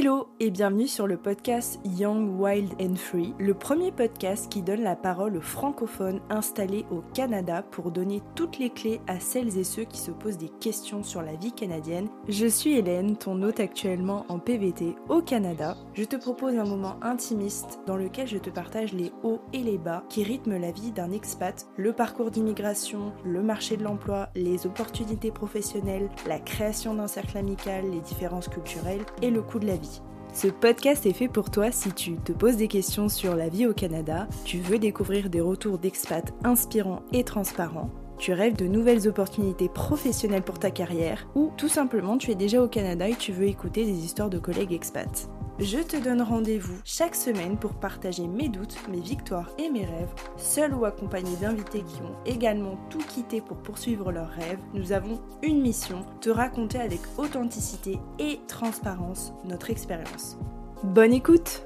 Hello et bienvenue sur le podcast Young, Wild and Free, le premier podcast qui donne la parole aux francophones installés au Canada pour donner toutes les clés à celles et ceux qui se posent des questions sur la vie canadienne. Je suis Hélène, ton hôte actuellement en PVT au Canada. Je te propose un moment intimiste dans lequel je te partage les hauts et les bas qui rythment la vie d'un expat, le parcours d'immigration, le marché de l'emploi, les opportunités professionnelles, la création d'un cercle amical, les différences culturelles et le coût de la vie. Ce podcast est fait pour toi si tu te poses des questions sur la vie au Canada, tu veux découvrir des retours d'expats inspirants et transparents, tu rêves de nouvelles opportunités professionnelles pour ta carrière, ou tout simplement tu es déjà au Canada et tu veux écouter des histoires de collègues expats. Je te donne rendez-vous chaque semaine pour partager mes doutes, mes victoires et mes rêves, seul ou accompagné d'invités qui ont également tout quitté pour poursuivre leurs rêves. Nous avons une mission, te raconter avec authenticité et transparence notre expérience. Bonne écoute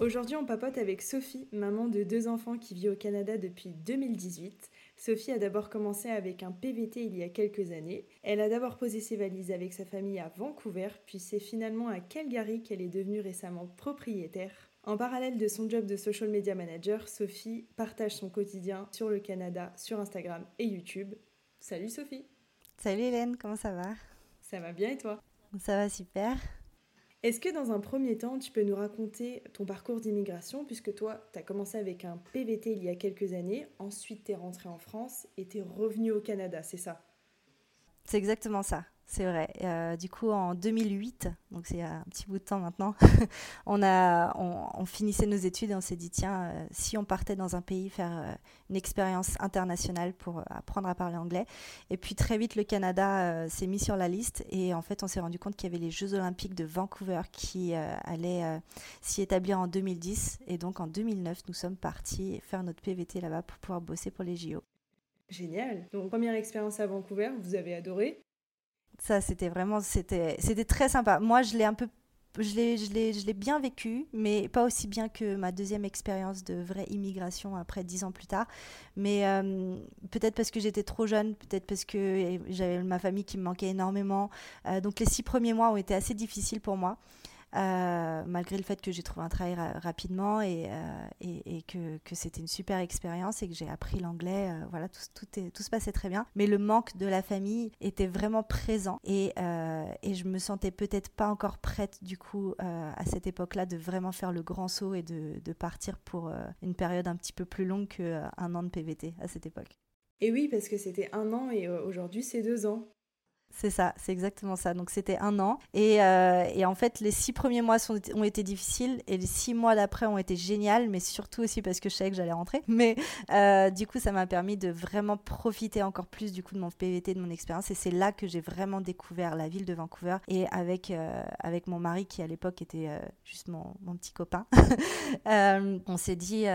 Aujourd'hui on papote avec Sophie, maman de deux enfants qui vit au Canada depuis 2018. Sophie a d'abord commencé avec un PVT il y a quelques années. Elle a d'abord posé ses valises avec sa famille à Vancouver, puis c'est finalement à Calgary qu'elle est devenue récemment propriétaire. En parallèle de son job de social media manager, Sophie partage son quotidien sur le Canada, sur Instagram et YouTube. Salut Sophie Salut Hélène, comment ça va? Ça va bien et toi? Ça va super. Est-ce que dans un premier temps, tu peux nous raconter ton parcours d'immigration, puisque toi, tu as commencé avec un PVT il y a quelques années, ensuite tu es rentré en France et tu es revenu au Canada, c'est ça? C'est exactement ça. C'est vrai. Euh, du coup, en 2008, donc c'est un petit bout de temps maintenant, on, a, on, finissait nos études et on s'est dit, tiens, euh, si on partait dans un pays faire euh, une expérience internationale pour apprendre à parler anglais. Et puis très vite, le Canada s'est mis sur la liste et en fait, on s'est rendu compte qu'il y avait les Jeux olympiques de Vancouver qui allaient s'y établir en 2010. Et donc en 2009, nous sommes partis faire notre PVT là-bas pour pouvoir bosser pour les JO. Génial. Donc première expérience à Vancouver, vous avez adoré ça, c'était vraiment, c'était, c'était très sympa. Moi, je l'ai un peu, je l'ai, je l'ai, je l'ai bien vécu, mais pas aussi bien que ma deuxième expérience de vraie immigration après dix ans plus tard. Mais euh, peut-être parce que j'étais trop jeune, peut-être parce que j'avais ma famille qui me manquait énormément. Euh, donc les six premiers mois ont été assez difficiles pour moi. Euh, malgré le fait que j'ai trouvé un travail rapidement et, euh, que, c'était une super expérience et que j'ai appris l'anglais. Euh, voilà, tout, tout, tout, se passait très bien. Mais le manque de la famille était vraiment présent et, et je me sentais peut-être pas encore prête du coup à cette époque-là de vraiment faire le grand saut et de, de partir pour une période un petit peu plus longue qu'un an de PVT à cette époque. Et oui, parce que c'était un an et aujourd'hui c'est deux ans. C'est ça, c'est exactement ça. Donc c'était un an. Et, euh, en fait, les six premiers mois ont été difficiles et les six mois d'après ont été géniaux, mais surtout aussi parce que je savais que j'allais rentrer. Mais euh, du coup, ça m'a permis de vraiment profiter encore plus du coup de mon PVT, de mon expérience. Et c'est là que j'ai vraiment découvert la ville de Vancouver. Et avec, euh, avec mon mari, qui à l'époque était juste mon, mon, petit copain, on s'est dit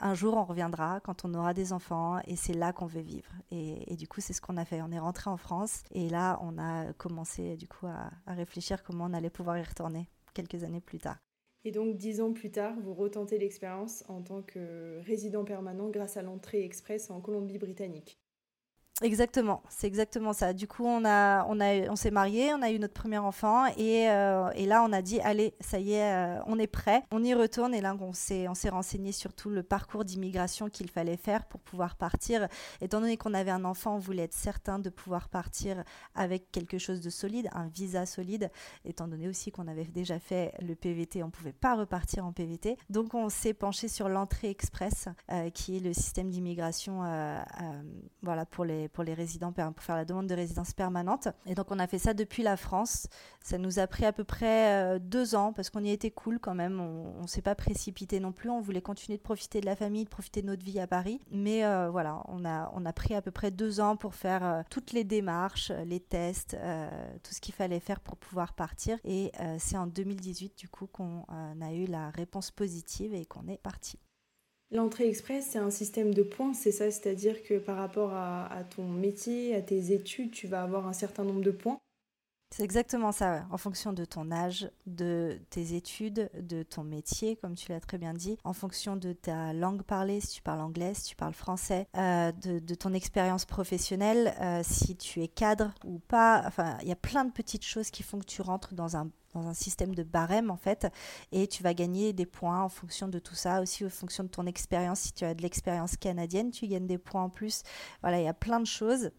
un jour on reviendra quand on aura des enfants et c'est là qu'on veut vivre. Et, et du coup, c'est ce qu'on a fait. On est rentré en France et là, on a commencé du coup à, à, réfléchir comment on allait pouvoir y retourner quelques années plus tard. Et donc, dix ans plus tard, vous retentez l'expérience en tant que résident permanent grâce à l'entrée express en Colombie-Britannique. Exactement, c'est exactement ça. Du coup, on, a, on, a, on s'est marié, on a eu notre premier enfant et, euh, et là, on a dit, allez, ça y est, euh, on est prêt, on y retourne. Et là, on s'est, on s'est renseigné sur tout le parcours d'immigration qu'il fallait faire pour pouvoir partir. Étant donné qu'on avait un enfant, on voulait être certain de pouvoir partir avec quelque chose de solide, un visa solide. Étant donné aussi qu'on avait déjà fait le PVT, on ne pouvait pas repartir en PVT. Donc, on s'est penché sur l'entrée express, euh, qui est le système d'immigration voilà, pour les pour les résidents, pour faire la demande de résidence permanente. Et donc on a fait ça depuis la France. Ça nous a pris à peu près euh, deux ans parce qu'on y était cool quand même. On, ne s'est pas précipité non plus. On voulait continuer de profiter de la famille, de profiter de notre vie à Paris. Mais euh, voilà, on a, on a pris à peu près deux ans pour faire euh, toutes les démarches, les tests, tout ce qu'il fallait faire pour pouvoir partir. Et c'est en 2018 du coup qu'on a eu la réponse positive et qu'on est parti. L'entrée express, c'est un système de points, c'est ça? C'est-à-dire que par rapport à, ton métier, à tes études, tu vas avoir un certain nombre de points? C'est exactement ça, en fonction de ton âge, de tes études, de ton métier, comme tu l'as très bien dit, en fonction de ta langue parlée, si tu parles anglais, si tu parles français, euh, de, ton expérience professionnelle, euh, si tu es cadre ou pas. Enfin, il y a plein de petites choses qui font que tu rentres dans un dans un système de barème en fait et tu vas gagner des points en fonction de tout ça aussi en fonction de ton expérience. Si tu as de l'expérience canadienne tu gagnes des points en plus. Voilà il y a plein de choses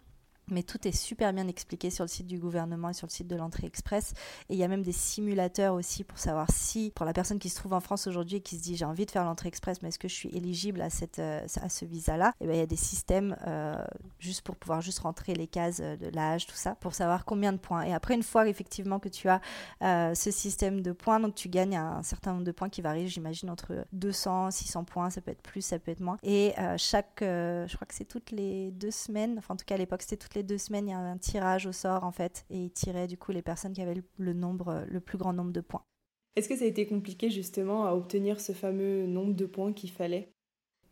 mais tout est super bien expliqué sur le site du gouvernement et sur le site de l'entrée express. Et il y a même des simulateurs aussi pour savoir si, pour la personne qui se trouve en France aujourd'hui et qui se dit j'ai envie de faire l'entrée express, mais est-ce que je suis éligible à, cette, euh, à ce visa-là? Et eh bien, il y a des systèmes euh, juste pour pouvoir juste rentrer les cases de l'âge, tout ça, pour savoir combien de points. Et après, une fois effectivement que tu as euh, ce système de points, donc tu gagnes un certain nombre de points qui varient, j'imagine, entre 200, 600 points, ça peut être plus, ça peut être moins. Et chaque, je crois que c'est toutes les deux semaines, enfin en tout cas à l'époque c'était toutes les deux semaines, il y a un tirage au sort en fait, et il tirait du coup les personnes qui avaient le, nombre, le plus grand nombre de points. Est-ce que ça a été compliqué justement à obtenir ce fameux nombre de points qu'il fallait?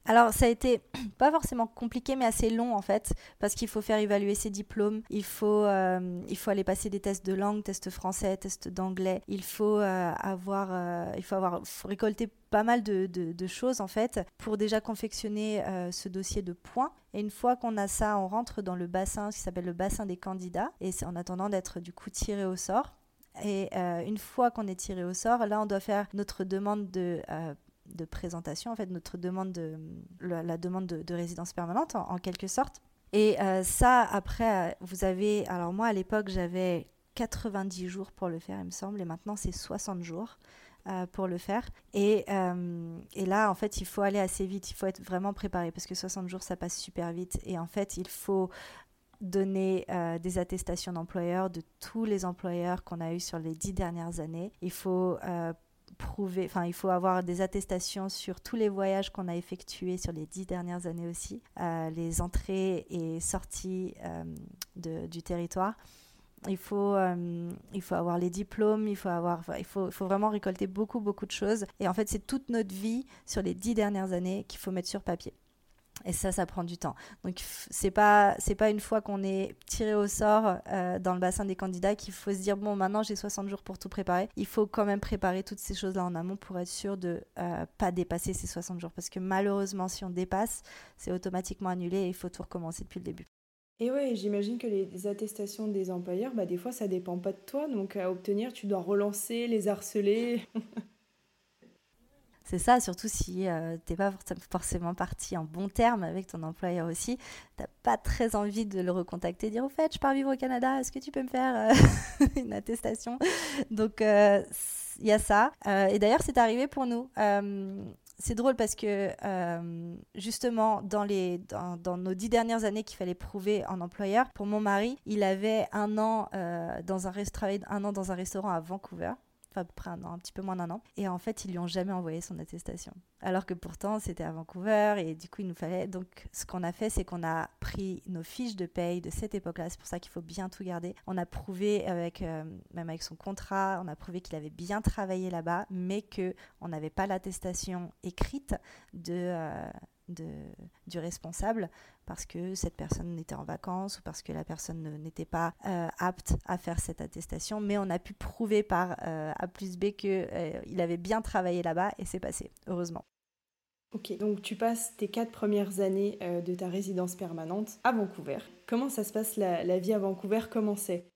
Alors ça a été pas forcément compliqué mais assez long en fait parce qu'il faut faire évaluer ses diplômes, il faut, euh, il faut aller passer des tests de langue, tests français, tests d'anglais, il faut euh, avoir, euh, il faut avoir récolté pas mal de, choses en fait pour déjà confectionner ce dossier de points. Et une fois qu'on a ça, on rentre dans le bassin qui s'appelle le bassin des candidats et c'est en attendant d'être du coup tiré au sort. Et une fois qu'on est tiré au sort, là, on doit faire notre demande de de présentation, en fait, notre demande de, la, demande de, résidence permanente, en, quelque sorte. Et euh, ça, après, vous avez. Alors, moi, à l'époque, j'avais 90 jours pour le faire, il me semble, et maintenant, c'est 60 jours. Euh, pour le faire. Et, euh, et, là, en fait, il faut aller assez vite, il faut être vraiment préparé parce que 60 jours, ça passe super vite. Et en fait, il faut donner des attestations d'employeurs de tous les employeurs qu'on a eu sur les dix dernières années. Il faut enfin, il faut avoir des attestations sur tous les voyages qu'on a effectués sur les dix dernières années aussi, euh, les entrées et sorties euh, du territoire. Il faut, euh, il faut avoir les diplômes, il faut, avoir, il faut, faut vraiment récolter beaucoup, beaucoup de choses. Et en fait, c'est toute notre vie sur les dix dernières années qu'il faut mettre sur papier. Et ça, ça prend du temps. Donc, c'est pas, pas une fois qu'on est tiré au sort euh, dans le bassin des candidats qu'il faut se dire bon, maintenant j'ai 60 jours pour tout préparer. Il faut quand même préparer toutes ces choses-là en amont pour être sûr de euh, pas dépasser ces 60 jours. Parce que malheureusement, si on dépasse, c'est automatiquement annulé et il faut tout recommencer depuis le début. Et ouais, j'imagine que les attestations des employeurs, bah, des fois, ça dépend pas de toi. Donc, à obtenir, tu dois relancer, les harceler. C'est ça, surtout si euh, tu n'es pas forcément parti en bon terme avec ton employeur aussi. Tu n'as pas très envie de le recontacter, dire au fait, je pars vivre au Canada, est-ce que tu peux me faire euh, une attestation? Donc, euh, il y a ça. et d'ailleurs, c'est arrivé pour nous. c'est drôle parce que justement, dans, nos dix dernières années qu'il fallait prouver en employeur, pour mon mari, il avait un an, dans un, un an dans un restaurant à Vancouver à près un an, un petit peu moins d'un an. Et en fait, ils lui ont jamais envoyé son attestation. Alors que pourtant, c'était à Vancouver et du coup, il nous fallait. Donc, ce qu'on a fait, c'est qu'on a pris nos fiches de paye de cette époque-là. C'est pour ça qu'il faut bien tout garder. On a prouvé avec, euh, même avec son contrat, on a prouvé qu'il avait bien travaillé là-bas, mais que on n'avait pas l'attestation écrite de. Euh, du responsable parce que cette personne était en vacances ou parce que la personne n'était pas euh, apte à faire cette attestation. Mais on a pu prouver par euh, A plus B qu'il euh, il avait bien travaillé là-bas et c'est passé, heureusement. Ok, donc tu passes tes quatre premières années de ta résidence permanente à Vancouver. Comment ça se passe la, la vie à Vancouver? Comment c'est?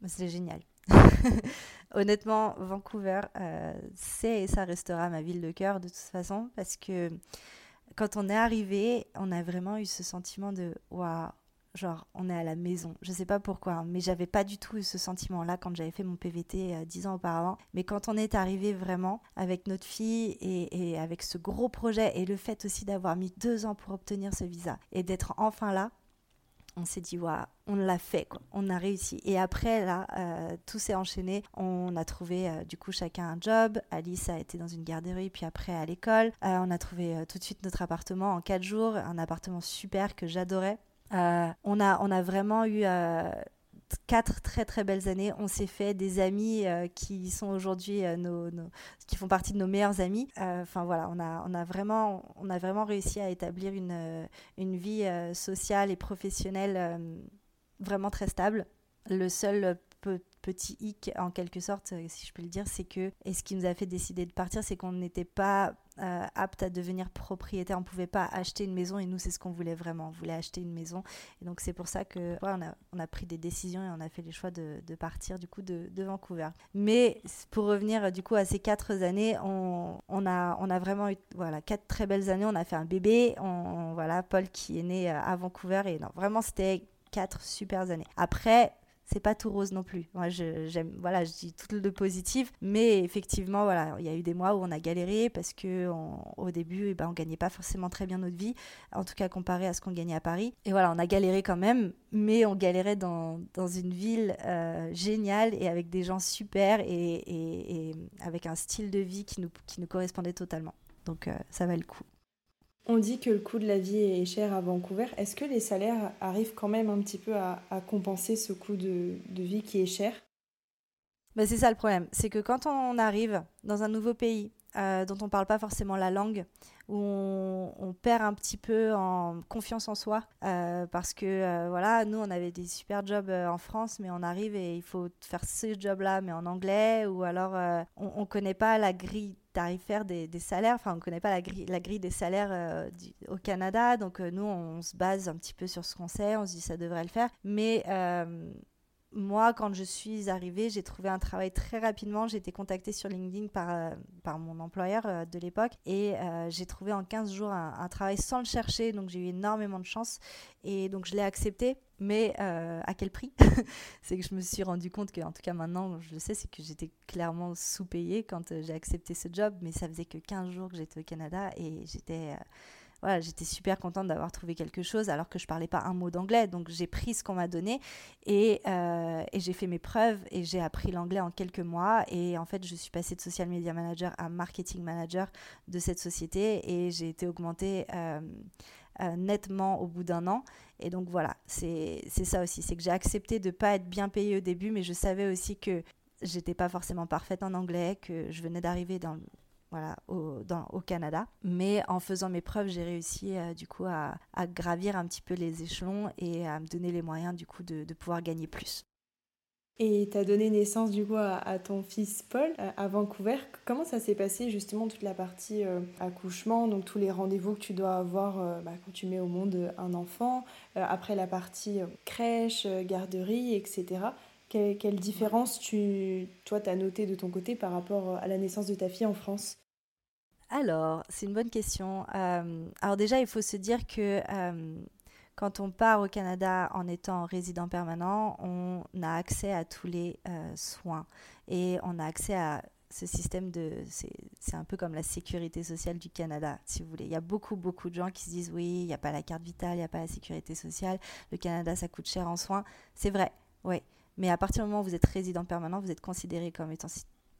Bah, C'est génial. Honnêtement, Vancouver, c'est et ça restera ma ville de cœur de toute façon parce que quand on est arrivé, on a vraiment eu ce sentiment de waouh, genre on est à la maison. Je sais pas pourquoi, hein, mais j'avais pas du tout eu ce sentiment-là quand j'avais fait mon PVT euh, dix ans auparavant. Mais quand on est arrivé vraiment avec notre fille et, avec ce gros projet et le fait aussi d'avoir mis deux ans pour obtenir ce visa et d'être enfin là, on s'est dit, on l'a fait, quoi. on a réussi. Et après, là, euh, tout s'est enchaîné. On a trouvé euh, du coup chacun un job. Alice a été dans une garderie, puis après à l'école. Euh, on a trouvé tout de suite notre appartement en quatre jours, un appartement super que j'adorais. on, a, on a vraiment eu quatre très très belles années. On s'est fait des amis euh, qui sont aujourd'hui euh, nos, qui font partie de nos meilleurs amis. Euh, enfin voilà, on a, on a vraiment on a vraiment réussi à établir une, une vie sociale et professionnelle vraiment très stable. Le seul petit hic en quelque sorte, si je peux le dire, c'est que, et ce qui nous a fait décider de partir, c'est qu'on n'était pas euh, apte à devenir propriétaire. On pouvait pas acheter une maison et nous, c'est ce qu'on voulait vraiment. On voulait acheter une maison. Et donc, c'est pour ça que on, a, on, a, pris des décisions et on a fait les choix de, de partir du coup de, Vancouver. Mais pour revenir du coup à ces quatre années, on, on, a, on a vraiment eu voilà, quatre très belles années. On a fait un bébé. On, voilà, Paul qui est né à Vancouver. Et non, vraiment, c'était quatre super années. Après, c'est pas tout rose non plus. Moi, j'aime, voilà, je dis tout le positif, mais effectivement, voilà, il y a eu des mois où on a galéré parce que au début, eh ben, on gagnait pas forcément très bien notre vie, en tout cas comparé à ce qu'on gagnait à Paris. Et voilà, on a galéré quand même, mais on galérait dans, dans une ville euh, géniale et avec des gens super et, avec un style de vie qui nous, qui nous correspondait totalement. Donc, euh, ça va le coup. On dit que le coût de la vie est cher à Vancouver. Est-ce que les salaires arrivent quand même un petit peu à, compenser ce coût de, vie qui est cher? Bah C'est ça le problème. C'est que quand on arrive dans un nouveau pays euh, dont on ne parle pas forcément la langue, où on, perd un petit peu en confiance en soi, euh, parce que euh, voilà, nous on avait des super jobs en France, mais on arrive et il faut faire ce job-là, mais en anglais, ou alors on ne connaît pas la grille tarifaire des, des, salaires. Enfin, on ne connaît pas la grille, la grille des salaires euh, au Canada. Donc, euh, nous, on se base un petit peu sur ce qu'on sait. On se dit ça devrait le faire. Mais euh, moi, quand je suis arrivée, j'ai trouvé un travail très rapidement. J'ai été contactée sur LinkedIn par, par mon employeur de l'époque et j'ai trouvé en 15 jours un, un, travail sans le chercher. Donc, j'ai eu énormément de chance et donc je l'ai accepté. Mais euh, à quel prix C'est que je me suis rendu compte que, en tout cas maintenant, je le sais, c'est que j'étais clairement sous-payée quand euh, j'ai accepté ce job, mais ça faisait que 15 jours que j'étais au Canada et j'étais. Euh, voilà, j'étais super contente d'avoir trouvé quelque chose alors que je parlais pas un mot d'anglais. Donc j'ai pris ce qu'on m'a donné et, j'ai fait mes preuves et j'ai appris l'anglais en quelques mois. Et en fait, je suis passée de social media manager à marketing manager de cette société et j'ai été augmentée nettement au bout d'un an. Et donc voilà, c'est ça aussi, c'est que j'ai accepté de ne pas être bien payée au début, mais je savais aussi que j'étais pas forcément parfaite en anglais, que je venais d'arriver dans voilà, au, Canada. Mais en faisant mes preuves, j'ai réussi euh, du coup à, gravir un petit peu les échelons et à me donner les moyens du coup de pouvoir gagner plus. Et tu as donné naissance du coup à, ton fils Paul à Vancouver. Comment ça s'est passé justement toute la partie euh, accouchement, donc tous les rendez-vous que tu dois avoir euh, bah, quand tu mets au monde un enfant, euh, après la partie crèche, garderie, etc. Quelle, quelle différence tu, toi, tu as noté de ton côté par rapport à la naissance de ta fille en France? Alors, c'est une bonne question. alors déjà, il faut se dire que quand on part au Canada en étant résident permanent, on a accès à tous les euh, soins et on a accès à ce système de... C'est un peu comme la sécurité sociale du Canada, si vous voulez. Il y a beaucoup, beaucoup de gens qui se disent oui, il n'y a pas la carte vitale, il n'y a pas la sécurité sociale, le Canada, ça coûte cher en soins. C'est vrai, oui. Mais à partir du moment où vous êtes résident permanent, vous êtes considéré comme étant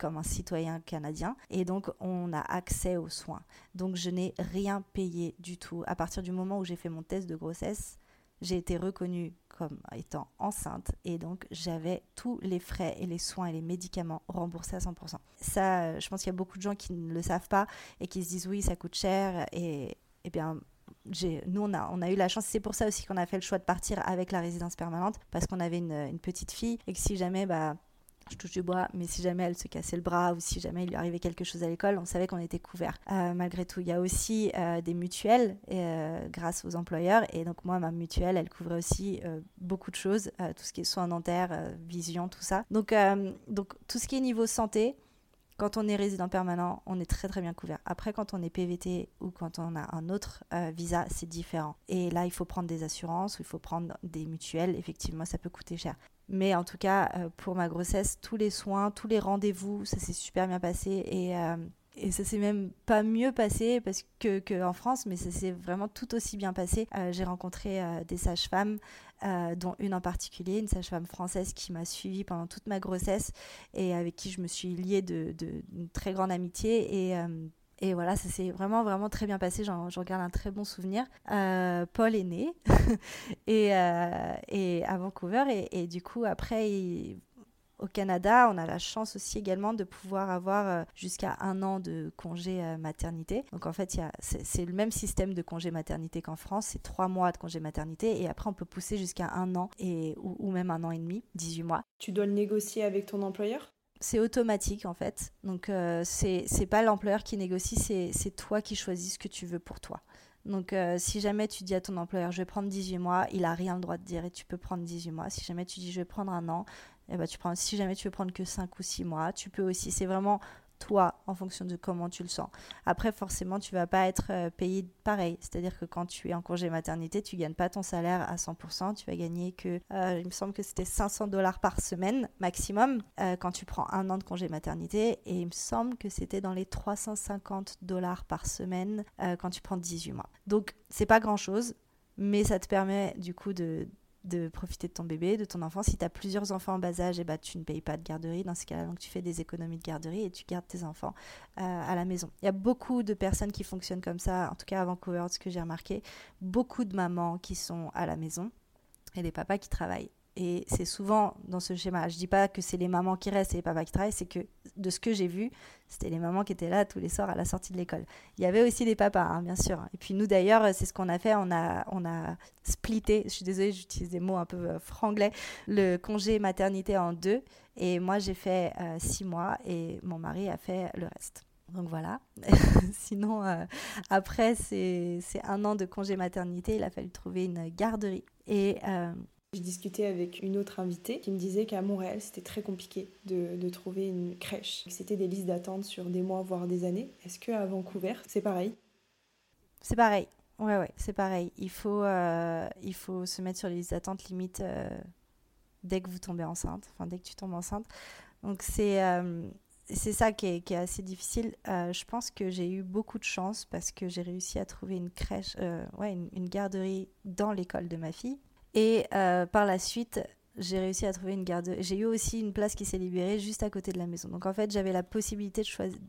comme un citoyen canadien et donc on a accès aux soins. Donc je n'ai rien payé du tout. À partir du moment où j'ai fait mon test de grossesse, j'ai été reconnue comme étant enceinte et donc j'avais tous les frais et les soins et les médicaments remboursés à 100%. Ça, je pense qu'il y a beaucoup de gens qui ne le savent pas et qui se disent oui, ça coûte cher et, et bien nous, on a, on a eu la chance. C'est pour ça aussi qu'on a fait le choix de partir avec la résidence permanente, parce qu'on avait une, une, petite fille et que si jamais bah, je touche du bois, mais si jamais elle se cassait le bras ou si jamais il lui arrivait quelque chose à l'école, on savait qu'on était couvert. Euh, malgré tout, il y a aussi euh, des mutuelles euh, grâce aux employeurs. Et donc, moi, ma mutuelle, elle couvrait aussi beaucoup de choses, tout ce qui est soins dentaires, vision, tout ça. Donc, donc, tout ce qui est niveau santé, quand on est résident permanent, on est très très bien couvert. Après, quand on est PVT ou quand on a un autre visa, c'est différent. Et là, il faut prendre des assurances ou il faut prendre des mutuelles. Effectivement, ça peut coûter cher. Mais en tout cas, euh, pour ma grossesse, tous les soins, tous les rendez-vous, ça s'est super bien passé. Et, euh, et ça s'est même pas mieux passé parce que qu'en France, mais ça s'est vraiment tout aussi bien passé. Euh, j'ai rencontré des sages-femmes, dont une en particulier, une sage-femme française qui m'a suivie pendant toute ma grossesse et avec qui je me suis liée d'une de, très grande amitié. Et et voilà, ça s'est vraiment, vraiment très bien passé. J'en regarde un très bon souvenir. Euh, Paul est né et, euh, et à Vancouver. Et, du coup, après, au Canada, on a la chance aussi également de pouvoir avoir jusqu'à un an de congé maternité. Donc en fait, c'est le même système de congé maternité qu'en France, c'est trois mois de congé maternité et après on peut pousser jusqu'à un an et, ou même un an et demi, 18 mois. Tu dois le négocier avec ton employeur? C'est automatique en fait. Donc euh, c'est pas l'employeur qui négocie, c'est toi qui choisis ce que tu veux pour toi. Donc euh, si jamais tu dis à ton employeur je vais prendre 18 mois, il a rien le droit de dire et tu peux prendre 18 mois. Si jamais tu dis je vais prendre un an, et eh ben, tu prends si jamais tu veux prendre que 5 ou 6 mois, tu peux aussi. C'est vraiment toi en fonction de comment tu le sens. Après, forcément, tu vas pas être euh, payé pareil. C'est-à-dire que quand tu es en congé maternité, tu gagnes pas ton salaire à 100%. Tu vas gagner que, euh, il me semble que c'était 500 dollars par semaine maximum euh, quand tu prends un an de congé maternité. Et il me semble que c'était dans les 350 dollars par semaine quand tu prends 18 mois. Donc, c'est pas grand-chose mais ça te permet du coup de, de profiter de ton bébé, de ton enfant. Si tu as plusieurs enfants en bas âge, et eh ben, tu ne payes pas de garderie. Dans ce cas-là, donc tu fais des économies de garderie et tu gardes tes enfants euh, à la maison. Il y a beaucoup de personnes qui fonctionnent comme ça, en tout cas à Vancouver, ce que j'ai remarqué. Beaucoup de mamans qui sont à la maison et des papas qui travaillent. Et c'est souvent dans ce schéma. Je dis pas que c'est les mamans qui restent et les papas qui travaillent, c'est que de ce que j'ai vu, c'était les mamans qui étaient là tous les soirs à la sortie de l'école. Il y avait aussi des papas, hein, bien sûr. Et puis nous d'ailleurs, c'est ce qu'on a fait. On a, on a splitté, je suis désolée, j'utilise des mots un peu euh, franglais, le congé maternité en deux. Et moi, j'ai fait euh, six mois et mon mari a fait le reste. Donc voilà. Sinon, euh, après, c'est un an de congé maternité. Il a fallu trouver une garderie. Et j'ai discuté avec une autre invitée qui me disait qu'à Montréal, c'était très compliqué de, trouver une crèche. C'était des listes d'attente sur des mois, voire des années. Est-ce qu'à Vancouver, c'est pareil? C'est pareil. Ouais, ouais, c'est pareil. Il faut, euh, il faut se mettre sur les listes d'attente limite euh, dès que vous tombez enceinte, enfin dès que tu tombes enceinte. Donc c'est euh, ça qui est, assez difficile. je pense que j'ai eu beaucoup de chance parce que j'ai réussi à trouver une crèche, ouais, une garderie dans l'école de ma fille. Et euh, par la suite, j'ai réussi à trouver une garde. J'ai eu aussi une place qui s'est libérée juste à côté de la maison. Donc en fait, j'avais la possibilité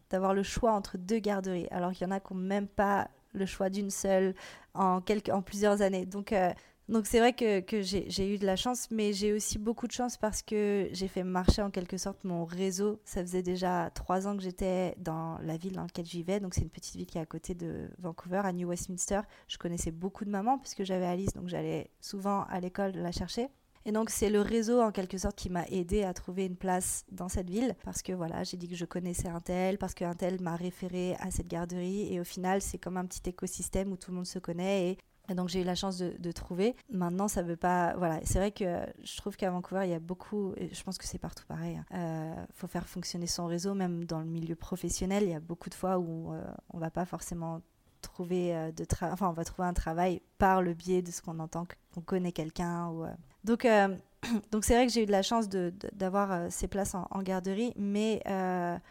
d'avoir le choix entre deux garderies, alors qu'il y en a qui n'ont même pas le choix d'une seule en, plusieurs années. Donc euh, donc c'est vrai que, j'ai eu de la chance, mais j'ai aussi beaucoup de chance parce que j'ai fait marcher en quelque sorte mon réseau. Ça faisait déjà trois ans que j'étais dans la ville dans laquelle je vivais. Donc c'est une petite ville qui est à côté de Vancouver, à New Westminster. Je connaissais beaucoup de mamans puisque j'avais Alice, donc j'allais souvent à l'école la chercher. Et donc c'est le réseau en quelque sorte qui m'a aidé à trouver une place dans cette ville parce que voilà, j'ai dit que je connaissais un tel, parce qu'un tel m'a référé à cette garderie et au final c'est comme un petit écosystème où tout le monde se connaît et et donc j'ai eu la chance de, trouver. Maintenant, ça veut pas. Voilà, c'est vrai que je trouve qu'à Vancouver, il y a beaucoup. Je pense que c'est partout pareil. Il hein. euh, faut faire fonctionner son réseau, même dans le milieu professionnel. Il y a beaucoup de fois où euh, on va pas forcément trouver euh, de travail. Enfin, on va trouver un travail par le biais de ce qu'on entend qu'on connaît quelqu'un. Ou, Donc donc c'est vrai que j'ai eu de la chance d'avoir ces places en garderie, mais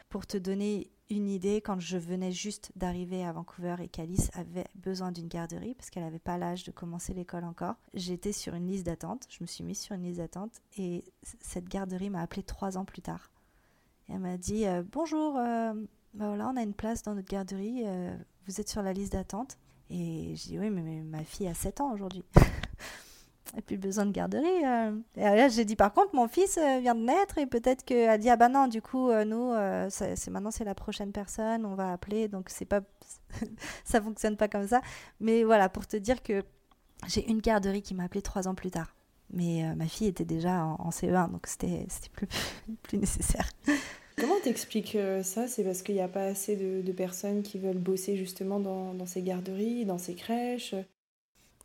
pour te donner une idée quand je venais juste d'arriver à Vancouver et qu'Alice avait besoin d'une garderie parce qu'elle n'avait pas l'âge de commencer l'école encore. J'étais sur une liste d'attente, je me suis mise sur une liste d'attente et cette garderie m'a appelé trois ans plus tard. elle m'a dit euh, Bonjour, euh, bah on a une place dans notre garderie, euh, vous êtes sur la liste d'attente. Et je dis Oui, mais, ma fille a 7 ans aujourd'hui. et plus besoin de garderie. Euh. Et là, j'ai dit, par contre, mon fils euh, vient de naître et peut-être qu'elle dit, ah bah non, du coup, euh, nous, c'est maintenant, c'est la prochaine personne, on va appeler, donc c'est pas, ça fonctionne pas comme ça. Mais voilà, pour te dire que j'ai une garderie qui m'a appelé trois ans plus tard. Mais ma fille était déjà en, CE1, donc c'était plus, plus nécessaire. Comment t'expliques ça? C'est parce qu'il n'y a pas assez de, personnes qui veulent bosser justement dans ces garderies, dans ces crèches?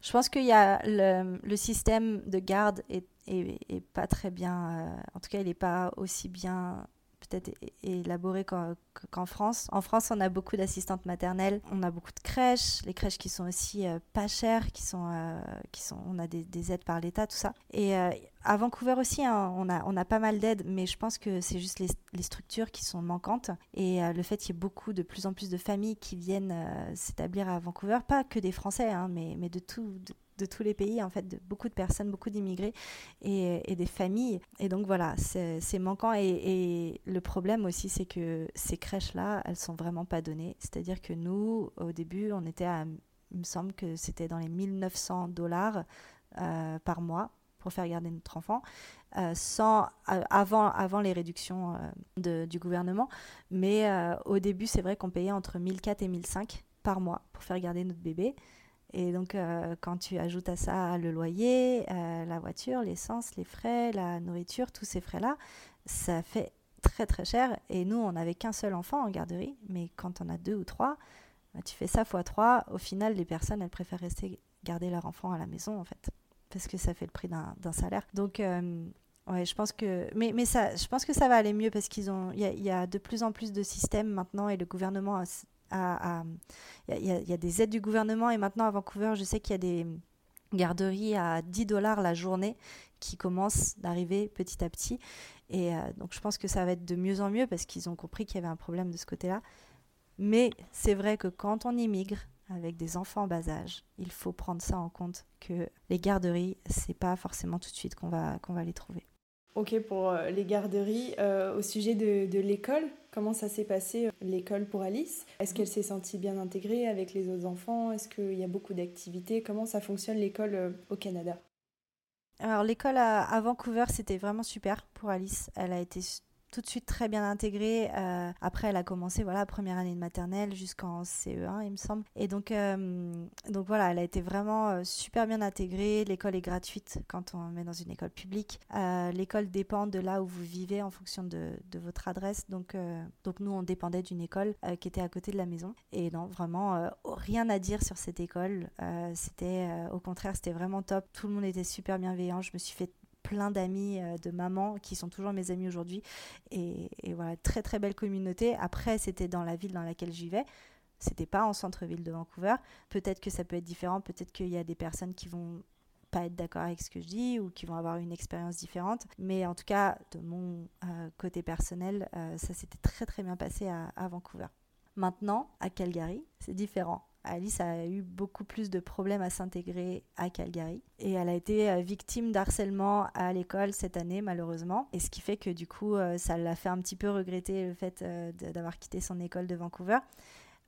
Je pense qu'il y a le, système de garde est, est, pas très bien. Euh, en tout cas, il n'est pas aussi bien peut-être élaboré qu'en France. En France, on a beaucoup d'assistantes maternelles, on a beaucoup de crèches, les crèches qui sont aussi euh, pas chères, qui sont, euh, qui sont, on a des, des aides par l'État, tout ça. Et à Vancouver aussi, hein, on, a, on a pas mal d'aides, mais je pense que c'est juste les, structures qui sont manquantes et le fait qu'il y ait beaucoup, de plus en plus de familles qui viennent s'établir à Vancouver, pas que des Français, hein, mais, mais de tout. Tous les pays, en fait, de beaucoup de personnes, beaucoup d'immigrés et, des familles. Et donc voilà, c'est manquant. Et, le problème aussi, c'est que ces crèches-là, elles sont vraiment pas données. C'est-à-dire que nous, au début, on était à, il me semble que c'était dans les 1900 dollars euh, par mois pour faire garder notre enfant, sans, avant, avant les réductions de, du gouvernement. Mais au début, c'est vrai qu'on payait entre 1004 et 1005 par mois pour faire garder notre bébé. Et donc, quand tu ajoutes à ça le loyer, la voiture, l'essence, les frais, la nourriture, tous ces frais-là, ça fait très très cher. Et nous, on n'avait qu'un seul enfant en garderie, mais quand on a deux ou trois, bah, tu fais ça fois trois. Au final, les personnes, elles préfèrent rester garder leur enfant à la maison, en fait, parce que ça fait le prix d'un salaire. Donc, euh, ouais, je pense que, mais, mais ça, je pense que ça va aller mieux parce qu'ils ont, il y, y, a de plus en plus de systèmes maintenant et le gouvernement a, il y, a des aides du gouvernement et maintenant à Vancouver, je sais qu'il y a des garderies à 10 dollars la journée qui commencent d'arriver petit à petit. Et euh, donc je pense que ça va être de mieux en mieux parce qu'ils ont compris qu'il y avait un problème de ce côté-là. Mais c'est vrai que quand on immigre avec des enfants en bas âge, il faut prendre ça en compte que les garderies, c'est pas forcément tout de suite qu'on va, qu'on va les trouver. Pour euh, les garderies, euh, au sujet de, l'école, comment ça s'est passé l'école pour Alice? Est-ce qu'elle s'est sentie bien intégrée avec les autres enfants? Est-ce qu'il y a beaucoup d'activités? Comment ça fonctionne l'école au Canada? Alors l'école à, Vancouver, c'était vraiment super pour Alice. Elle a été tout de suite très bien intégrée. Euh, après, elle a commencé voilà première année de maternelle jusqu'en CE1, il me semble. Et donc, euh, donc voilà, elle a été vraiment euh, super bien intégrée. L'école est gratuite quand on met dans une école publique. L'école dépend de là où vous vivez en fonction de, de votre adresse. Donc, donc nous, on dépendait d'une école qui était à côté de la maison. Et non, vraiment rien à dire sur cette école. c'était au contraire, c'était vraiment top. Tout le monde était super bienveillant. Je me suis fait plein d'amis euh, de maman qui sont toujours mes amis aujourd'hui. Et, voilà, très très belle communauté. Après, c'était dans la ville dans laquelle j'y vais. C'était pas en centre-ville de Vancouver. Peut-être que ça peut être différent. Peut-être qu'il y a des personnes qui vont pas être d'accord avec ce que je dis ou qui vont avoir une expérience différente. Mais en tout cas, de mon euh, côté personnel, euh, ça s'était très très bien passé à Vancouver. Maintenant, à Calgary, c'est différent. Alice a eu beaucoup plus de problèmes à s'intégrer à Calgary. Et elle a été euh, victime d'harcèlement à l'école cette année, malheureusement. Et ce qui fait que du coup, euh, ça l'a fait un petit peu regretter le fait euh, d'avoir quitté son école de Vancouver.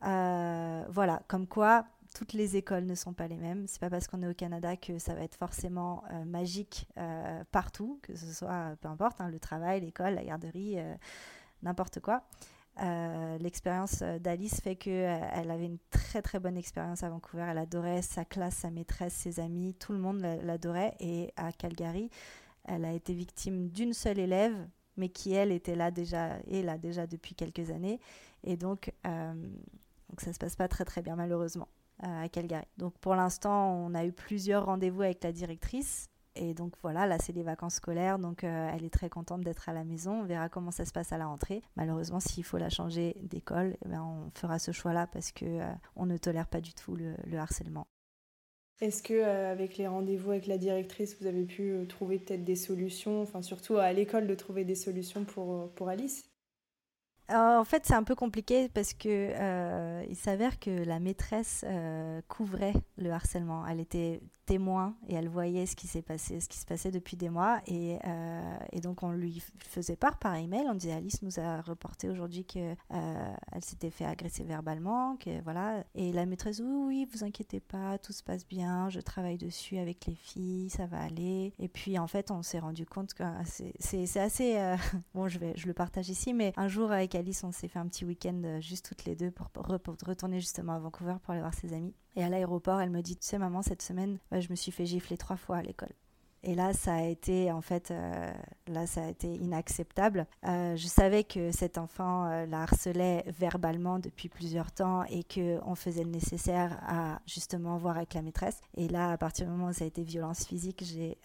voilà, comme quoi toutes les écoles ne sont pas les mêmes. C'est pas parce qu'on est au Canada que ça va être forcément magique partout, que ce soit peu importe, hein, le travail, l'école, la garderie, n'importe quoi. Euh, l'expérience euh, d'Alice fait qu'elle euh, avait une très très bonne expérience à Vancouver. Elle adorait sa classe, sa maîtresse, ses amis, tout le monde l'adorait. Et à Calgary, elle a été victime d'une seule élève, mais qui elle était là déjà et là déjà depuis quelques années. Et donc, donc ça se passe pas très très bien malheureusement à Calgary. Donc pour l'instant, on a eu plusieurs rendez-vous avec la directrice et donc voilà, là c'est les vacances scolaires, donc euh, elle est très contente d'être à la maison. On verra comment ça se passe à la rentrée. Malheureusement, s'il faut la changer d'école, eh ben, on fera ce choix-là parce que euh, on ne tolère pas du tout le, harcèlement. Est-ce que euh, avec les rendez-vous avec la directrice, vous avez pu trouver peut-être des solutions, enfin surtout à l'école de trouver des solutions pour, pour Alice? En fait, c'est un peu compliqué parce que il s'avère que la maîtresse couvrait le harcèlement. Elle était témoin et elle voyait ce qui s'est passé, ce qui se passait depuis des mois. Et, euh, donc on lui faisait part par email. On disait Alice nous a reporté aujourd'hui que euh, elle s'était fait agresser verbalement, que voilà. Et la maîtresse oui oui vous inquiétez pas, tout se passe bien, je travaille dessus avec les filles, ça va aller. Et puis en fait on s'est rendu compte que c'est assez euh, bon je vais je le partage ici, mais un jour avec Alice on s'est fait un petit week-end juste toutes les deux pour, retourner justement à Vancouver pour aller voir ses amis. Et à l'aéroport, elle me dit, tu sais maman, cette semaine, je me suis fait gifler trois fois à l'école. Et là, ça a été, en fait, euh, là, ça a été inacceptable. Euh, je savais que cet enfant euh, la harcelait verbalement depuis plusieurs temps et qu'on faisait le nécessaire à justement voir avec la maîtresse. Et là, à partir du moment où ça a été violence physique, j'ai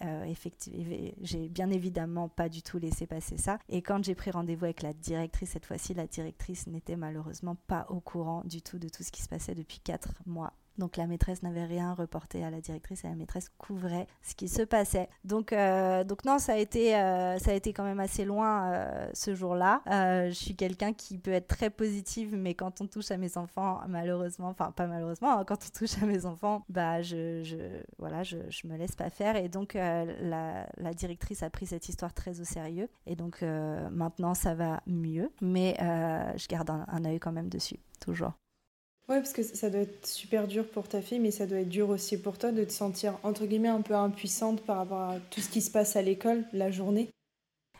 j'ai bien évidemment pas du tout laissé passer ça. Et quand j'ai pris rendez-vous avec la directrice, cette fois-ci, la directrice n'était malheureusement pas au courant du tout de tout ce qui se passait depuis quatre mois donc la maîtresse n'avait rien reporté à la directrice et la maîtresse couvrait ce qui se passait. Donc, euh, non, ça a, été, euh, ça a été quand même assez loin euh, ce jour-là. je suis quelqu'un qui peut être très positive, mais quand on touche à mes enfants, malheureusement, enfin pas malheureusement, hein, quand on touche à mes enfants, bah je, je voilà, je, me laisse pas faire. Et donc la, la, directrice a pris cette histoire très au sérieux. Et donc maintenant ça va mieux, mais je garde un, un œil quand même dessus, toujours. Ouais, parce que ça doit être super dur pour ta fille, mais ça doit être dur aussi pour toi de te sentir, entre guillemets, un peu impuissante par rapport à tout ce qui se passe à l'école la journée.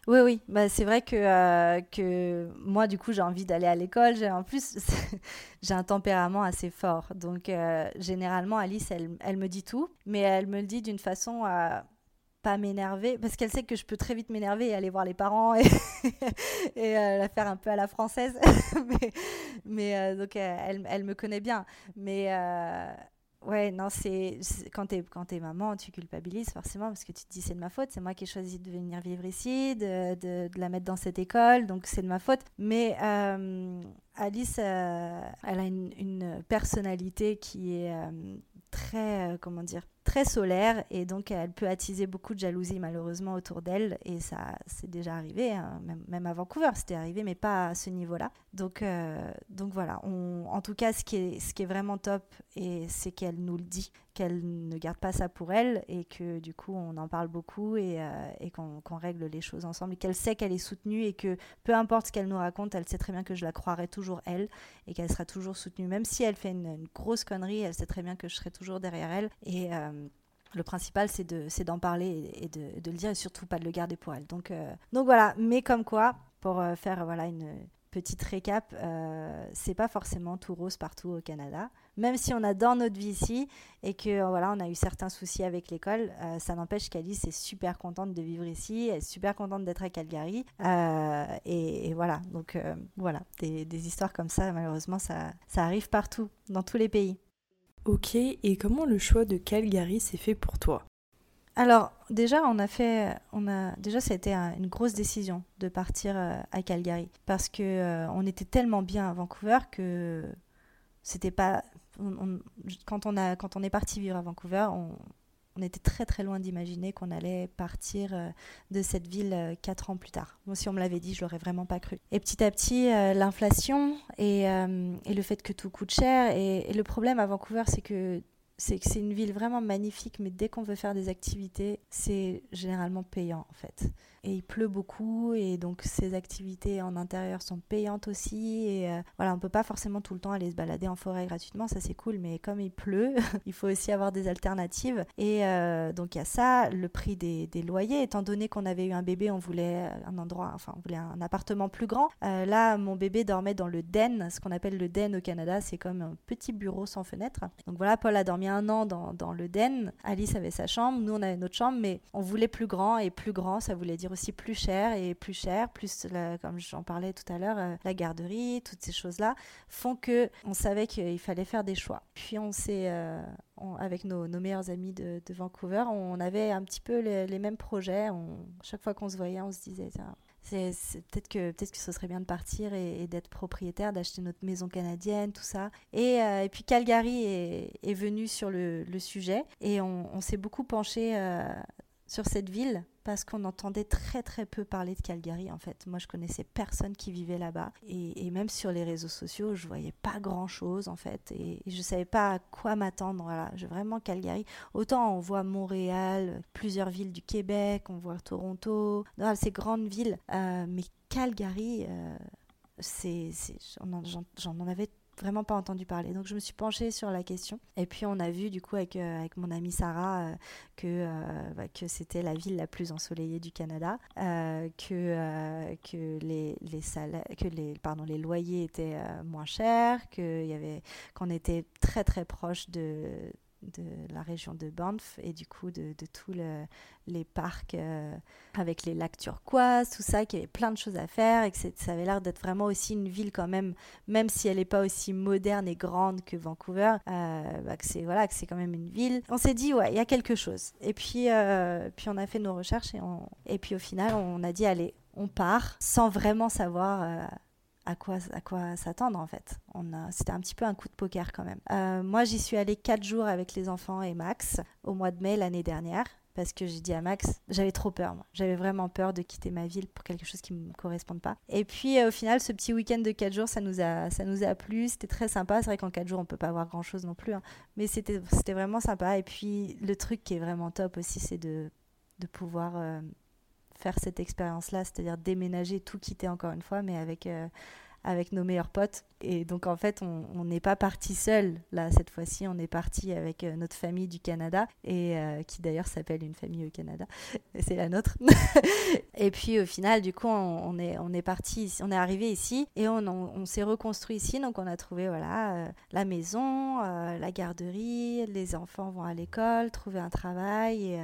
Oui, oui, bah, c'est vrai que, euh, moi, du coup, j'ai envie d'aller à l'école. En plus, j'ai un tempérament assez fort. Donc, euh, généralement, Alice, elle, me dit tout, mais elle me le dit d'une façon à pas m'énerver, parce qu'elle sait que je peux très vite m'énerver et aller voir les parents et, euh, la faire un peu à la française. mais, mais donc, elle, elle, me connaît bien. Mais Ouais, non, c'est quand t'es quand es maman, tu culpabilises forcément parce que tu te dis c'est de ma faute, c'est moi qui ai choisi de venir vivre ici, de, de, la mettre dans cette école, donc c'est de ma faute. Mais euh, Alice, euh, elle a une, personnalité qui est euh, très, comment dire, très solaire et donc elle peut attiser beaucoup de jalousie malheureusement autour d'elle et ça c'est déjà arrivé hein, même, à Vancouver c'était arrivé mais pas à ce niveau là donc euh, donc voilà en tout cas ce qui est ce qui est vraiment top et c'est qu'elle nous le dit qu'elle ne garde pas ça pour elle et que du coup on en parle beaucoup et, euh, qu'on règle les choses ensemble et qu'elle sait qu'elle est soutenue et que peu importe ce qu'elle nous raconte elle sait très bien que je la croirai toujours elle et qu'elle sera toujours soutenue même si elle fait une, grosse connerie elle sait très bien que je serai toujours derrière elle et euh, le principal, c'est d'en parler et, de, le dire et surtout pas de le garder pour elle. Donc, euh, donc voilà, mais comme quoi, pour faire voilà, une petite récap, c'est pas forcément tout rose partout au Canada. Même si on adore notre vie ici et que voilà, on a eu certains soucis avec l'école, ça n'empêche qu'Alice est super contente de vivre ici, elle est super contente d'être à Calgary. Et, et, voilà, donc voilà, des, des, histoires comme ça, malheureusement, ça, ça arrive partout, dans tous les pays. Ok, et comment le choix de Calgary s'est fait pour toi? Alors déjà on a fait, on a déjà ça a été une grosse décision de partir euh, à Calgary parce que euh, on était tellement bien à Vancouver que c'était pas, quand on a quand on est parti vivre à Vancouver, on, était très très loin d'imaginer qu'on allait partir euh, de cette ville euh, quatre ans plus tard. Moi, si on me l'avait dit, je l'aurais vraiment pas cru. Et petit à petit, euh, l'inflation et, le fait que tout coûte cher. et le problème à Vancouver, c'est que c'est que c'est une ville vraiment magnifique, mais dès qu'on veut faire des activités, c'est généralement payant en fait. Et il pleut beaucoup et donc ces activités en intérieur sont payantes aussi et euh, voilà on peut pas forcément tout le temps aller se balader en forêt gratuitement ça c'est cool mais comme il pleut il faut aussi avoir des alternatives. Et euh, donc il y a ça le prix des, des loyers étant donné qu'on avait eu un bébé on voulait un endroit enfin on voulait un appartement plus grand. Euh, là mon bébé dormait dans le den ce qu'on appelle le den au Canada c'est comme un petit bureau sans fenêtre. Donc voilà Paul a dormi un an dans, le den Alice avait sa chambre nous on avait notre chambre mais on voulait plus grand et plus grand ça voulait dire aussi plus cher et plus cher, plus comme j'en parlais tout à l'heure, euh, la garderie, toutes ces choses-là font que on savait qu'il fallait faire des choix. Puis on s'est euh, avec nos, meilleurs amis de, Vancouver, on avait un petit peu les, mêmes projets. Chaque fois qu'on se voyait, on se disait c'est, peut-être que peut-être que ce serait bien de partir et, d'être propriétaire, d'acheter notre maison canadienne, tout ça. Et, euh, puis Calgary est, est, venu sur le, sujet et on, on s'est beaucoup penché sur cette ville parce qu'on entendait très très peu parler de Calgary en fait. Moi je connaissais personne qui vivait là-bas et, même sur les réseaux sociaux je voyais pas grand chose en fait et, je savais pas à quoi m'attendre. Voilà, je, vraiment Calgary. Autant on voit Montréal, plusieurs villes du Québec, on voit Toronto, ces grandes villes, euh, mais Calgary, euh, c'est, j'en en avais vraiment pas entendu parler. Donc je me suis penchée sur la question. Et puis on a vu du coup avec, euh, avec mon amie Sarah euh, que, euh, bah, que c'était la ville la plus ensoleillée du Canada, que, que, les, les, salaires, que les, pardon, les loyers étaient moins chers, qu'on était très très proche de, de la région de Banff et du coup de, de tous le, les parcs euh, avec les lacs turquoises, tout ça, qu'il y avait plein de choses à faire et que ça avait l'air d'être vraiment aussi une ville quand même, même si elle n'est pas aussi moderne et grande que Vancouver, euh, bah, que c'est voilà, quand même une ville. On s'est dit ouais, il y a quelque chose. Et puis euh, puis on a fait nos recherches et et puis au final on a dit allez, on part sans vraiment savoir à quoi, s'attendre en fait. On a, c'était un petit peu un coup de poker quand même. Euh, moi j'y suis allée 4 jours avec les enfants et Max au mois de mai l'année dernière parce que j'ai dit à Max, j'avais trop peur. J'avais vraiment peur de quitter ma ville pour quelque chose qui ne me corresponde pas. Et puis euh, au final, ce petit week-end de 4 jours, ça nous a, ça nous a plu. C'était très sympa. C'est vrai qu'en 4 jours, on peut pas avoir grand-chose non plus. Hein. Mais c'était, vraiment sympa. Et puis le truc qui est vraiment top aussi, c'est de, de pouvoir... Euh, faire cette expérience-là, c'est-à-dire déménager, tout quitter encore une fois, mais avec, euh, avec nos meilleurs potes. Et donc en fait, on n'est pas parti seul. Là, cette fois-ci, on est parti avec euh, notre famille du Canada, et euh, qui d'ailleurs s'appelle une famille au Canada. C'est la nôtre. et puis au final, du coup, on, est, on est parti, on est arrivé ici et on, on, s'est reconstruit ici. Donc on a trouvé voilà euh, la maison, la garderie, les enfants vont à l'école, trouver un travail,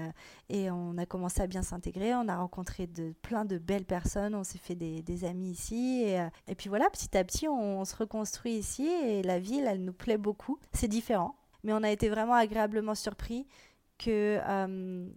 et, on a commencé à bien s'intégrer. On a rencontré de, plein de belles personnes, on s'est fait des, des, amis ici, et, et puis voilà, petit à petit, on, se construit ici et la ville, elle nous plaît beaucoup. C'est différent, mais on a été vraiment agréablement surpris que euh,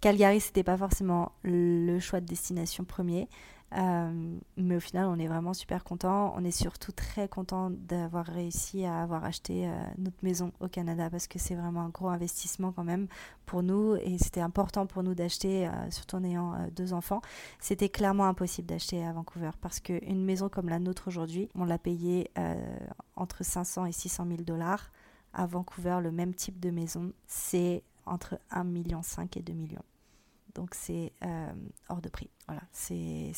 Calgary, c'était pas forcément le choix de destination premier. Euh, mais au final, on est vraiment super content. On est surtout très content d'avoir réussi à avoir acheté euh, notre maison au Canada parce que c'est vraiment un gros investissement quand même pour nous et c'était important pour nous d'acheter, euh, surtout en ayant deux enfants. C'était clairement impossible d'acheter à Vancouver parce qu'une maison comme la nôtre aujourd'hui, on l'a payée entre 500 et 600 000 dollars. À Vancouver, le même type de maison, c'est entre 1,5 million et 2 millions. Donc c'est euh, hors de prix. Voilà, c'est,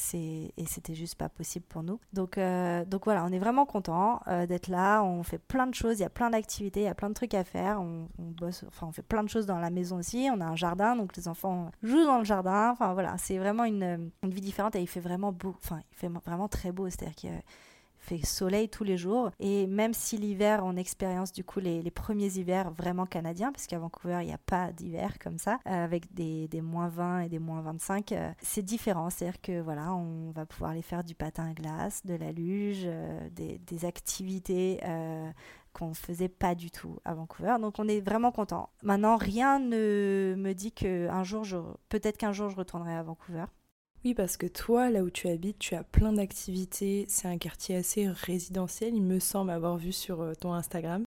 et c'était juste pas possible pour nous. Donc, euh, donc voilà, on est vraiment content euh, d'être là. On fait plein de choses, il y a plein d'activités, il y a plein de trucs à faire. On, bosse, enfin on fait plein de choses dans la maison aussi. On a un jardin, donc les enfants jouent dans le jardin. Enfin voilà, c'est vraiment une, une vie différente et il fait vraiment beau. Enfin, il fait vraiment très beau. C'est-à-dire qu'il fait soleil tous les jours. Et même si l'hiver, on expérience du coup les, premiers hivers vraiment canadiens, parce qu'à Vancouver, il n'y a pas d'hiver comme ça, euh, avec des, moins 20 et des moins 25, euh, c'est différent. C'est-à-dire que voilà, on va pouvoir aller faire du patin à glace, de la luge, euh, des, activités qu'on faisait pas du tout à Vancouver. Donc on est vraiment content. Maintenant, rien ne me dit que un jour, peut-être qu'un jour je retournerai à Vancouver. Oui, parce que toi, là où tu habites, tu as plein d'activités. C'est un quartier assez résidentiel, il me semble avoir vu sur euh, ton Instagram.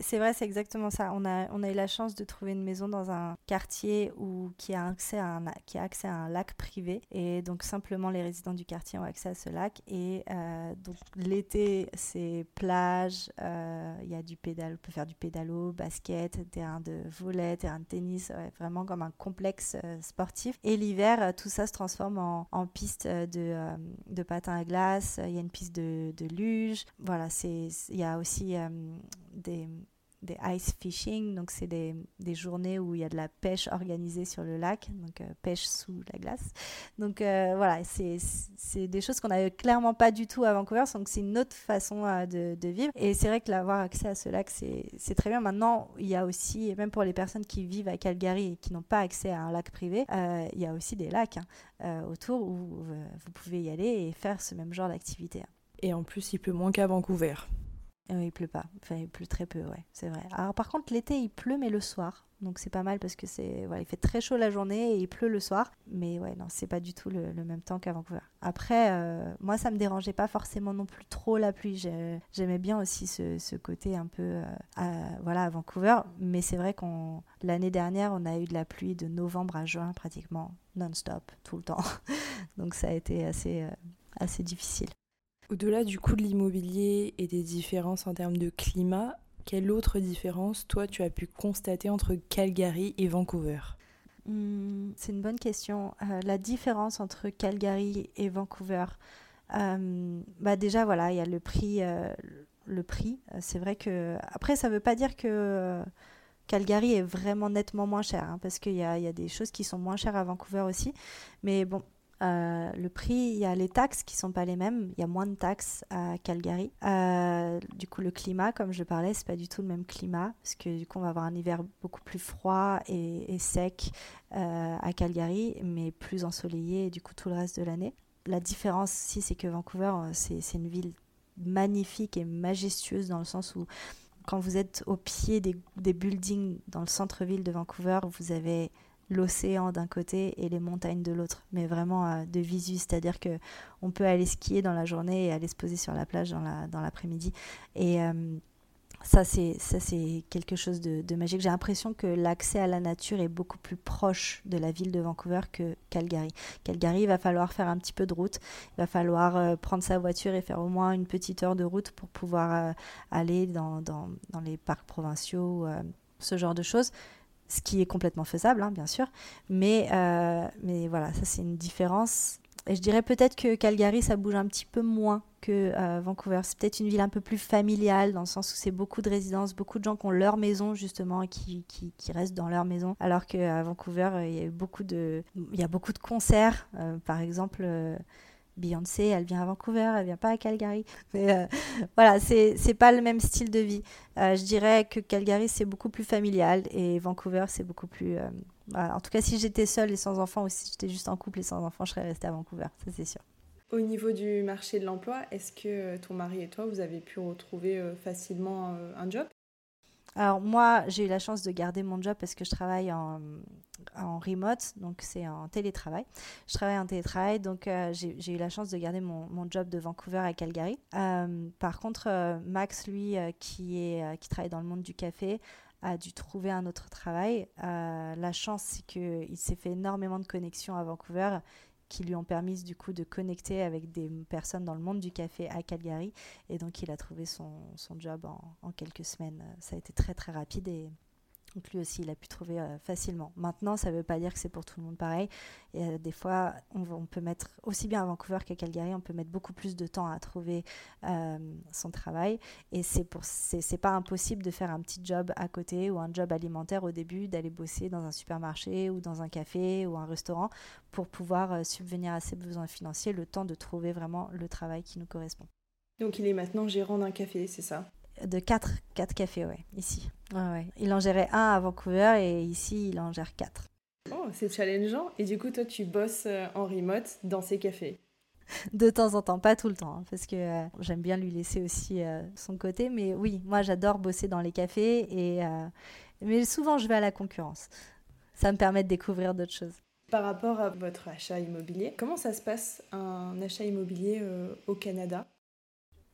C'est vrai, c'est exactement ça. On a, eu la chance de trouver une maison dans un quartier où, qui, a accès à un, qui a accès à un lac privé. Et donc, simplement, les résidents du quartier ont accès à ce lac. Et euh, donc, l'été, c'est plage. Euh, il y a du pédalo, on peut faire du pédalo, basket, terrain de volet, terrain de tennis. vraiment comme un complexe euh, sportif. Et l'hiver, tout ça se transforme en, en piste de, de patin à glace. Il y a une piste de, de luge. Voilà, il y a aussi des, des ice fishing, donc c'est des, journées où il y a de la pêche organisée sur le lac, donc euh, pêche sous la glace. Donc euh, voilà, c'est des choses qu'on n'avait clairement pas du tout à Vancouver, donc c'est une autre façon euh, de, vivre. Et c'est vrai que l'avoir accès à ce lac, c'est très bien. Maintenant, il y a aussi, même pour les personnes qui vivent à Calgary et qui n'ont pas accès à un lac privé, il y a aussi des lacs hein, autour où vous pouvez y aller et faire ce même genre d'activité. Et en plus, il pleut moins qu'à Vancouver. Oui, il pleut pas. Enfin, il pleut très peu, ouais, c'est vrai. Alors par contre, l'été, il pleut, mais le soir. Donc c'est pas mal parce que c'est, voilà, il fait très chaud la journée et il pleut le soir. Mais ouais, non, c'est pas du tout le, même temps qu'à Vancouver. Après, euh, moi, ça me dérangeait pas forcément non plus trop la pluie. J'aimais bien aussi ce, côté un peu, euh, à, voilà, Vancouver. Mais c'est vrai qu'on, l'année dernière, on a eu de la pluie de novembre à juin pratiquement non-stop, tout le temps. Donc ça a été assez, euh, assez difficile. Au-delà du coût de l'immobilier et des différences en termes de climat, quelle autre différence, toi, tu as pu constater entre Calgary et Vancouver? Hmm, C'est une bonne question. Euh, la différence entre Calgary et Vancouver, euh, bah déjà, voilà, il y a le prix. Euh, le prix, c'est vrai que. Après, ça ne veut pas dire que. Calgary est vraiment nettement moins cher, hein, parce qu'il y, y a, des choses qui sont moins chères à Vancouver aussi. Mais bon, euh, le prix, il y a les taxes qui sont pas les mêmes. Il y a moins de taxes à Calgary. Euh, du coup, le climat, comme je parlais, c'est pas du tout le même climat parce que du coup, on va avoir un hiver beaucoup plus froid et, sec euh, à Calgary, mais plus ensoleillé du coup tout le reste de l'année. La différence ici, c'est que Vancouver, c'est une ville magnifique et majestueuse dans le sens où quand vous êtes au pied des buildings dans le centre-ville de Vancouver, vous avez l'océan d'un côté et les montagnes de l'autre, mais vraiment euh, de visu, c'est-à-dire que on peut aller skier dans la journée et aller se poser sur la plage dans, la, dans l'après-midi. Et euh, ça, c'est, ça, c'est quelque chose de, magique. J'ai l'impression que l'accès à la nature est beaucoup plus proche de la ville de Vancouver que Calgary. Calgary, il va falloir faire un petit peu de route. Il va falloir euh, prendre sa voiture et faire au moins une petite heure de route pour pouvoir aller dans, dans, dans, les parcs provinciaux, ce genre de choses ce qui est complètement faisable, hein, bien sûr. Mais, euh, mais voilà, ça c'est une différence. et je dirais peut-être que Calgary, ça bouge un petit peu moins que euh, Vancouver. C'est peut-être une ville un peu plus familiale, dans le sens où c'est beaucoup de résidences, beaucoup de gens qui ont leur maison, justement, et qui, qui, restent dans leur maison. Alors qu'à Vancouver, euh, il y a beaucoup de, il y a beaucoup de concerts. Par exemple, Beyoncé, elle vient à Vancouver, elle vient pas à Calgary. Mais voilà, c'est, pas le même style de vie. je dirais que Calgary, c'est beaucoup plus familial et Vancouver, c'est beaucoup plus. En tout cas, si j'étais seule et sans enfant, ou si j'étais juste en couple et sans enfant, je serais restée à Vancouver, ça c'est sûr. Au niveau du marché de l'emploi, est-ce que ton mari et toi, vous avez pu retrouver euh, facilement euh, un job? Alors moi, j'ai eu la chance de garder mon job parce que je travaille en, en remote, donc c'est en télétravail. Je travaille en télétravail, donc euh, j'ai eu la chance de garder mon, job de Vancouver à Calgary. par contre, Max, lui, qui, est, qui travaille dans le monde du café, a dû trouver un autre travail. la chance, c'est qu'il s'est fait énormément de connexions à Vancouver qui lui ont permis du coup de connecter avec des personnes dans le monde du café à Calgary. Et donc il a trouvé son, son job en, en, quelques semaines. Ça a été très très rapide et donc lui aussi, il a pu trouver euh, facilement. Maintenant, ça ne veut pas dire que c'est pour tout le monde pareil. Et euh, des fois, on, peut mettre, aussi bien à Vancouver qu'à Calgary, on peut mettre beaucoup plus de temps à trouver euh, son travail. Et c'est pour, c'est, pas impossible de faire un petit job à côté ou un job alimentaire au début, d'aller bosser dans un supermarché ou dans un café ou un restaurant pour pouvoir subvenir à ses besoins financiers le temps de trouver vraiment le travail qui nous correspond. Donc il est maintenant gérant d'un café, c'est ça? De 4, quatre cafés, ouais, ici. Ouais, Il en gérait un à Vancouver et ici, il en gère 4. Oh, c'est challengeant. Et du coup, toi, tu bosses euh, en remote dans ces cafés de temps en temps, pas tout le temps, hein, parce que euh, j'aime bien lui laisser aussi euh, son côté. Mais oui, moi j'adore bosser dans les cafés, et, mais souvent je vais à la concurrence. Ça me permet de découvrir d'autres choses. Par rapport à votre achat immobilier, comment ça se passe un achat immobilier au Canada?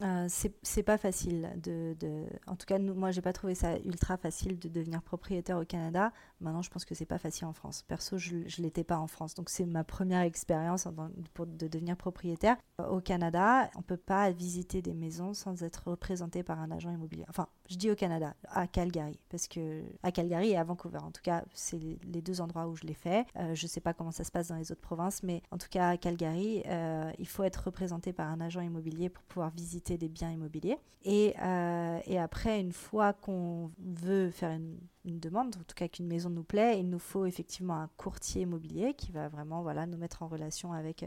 Euh, c'est pas facile de, de, en tout cas nous, moi j'ai pas trouvé ça ultra facile de devenir propriétaire au Canada maintenant je pense que c'est pas facile en France. Perso je, je l'étais pas en France. Donc c'est ma première expérience de devenir propriétaire. Au Canada on peut pas visiter des maisons sans être représenté par un agent immobilier. Enfin je dis au Canada à Calgary. Parce que à Calgary et à Vancouver. En tout cas c'est les, deux endroits où je l'ai fait. Euh, je sais pas comment ça se passe dans les autres provinces mais en tout cas à Calgary euh, il faut être représenté par un agent immobilier pour pouvoir visiter des biens immobiliers. Et, euh, et après, une fois qu'on veut faire une, demande, en tout cas qu'une maison nous plaît, il nous faut effectivement un courtier immobilier qui va vraiment voilà, nous mettre en relation avec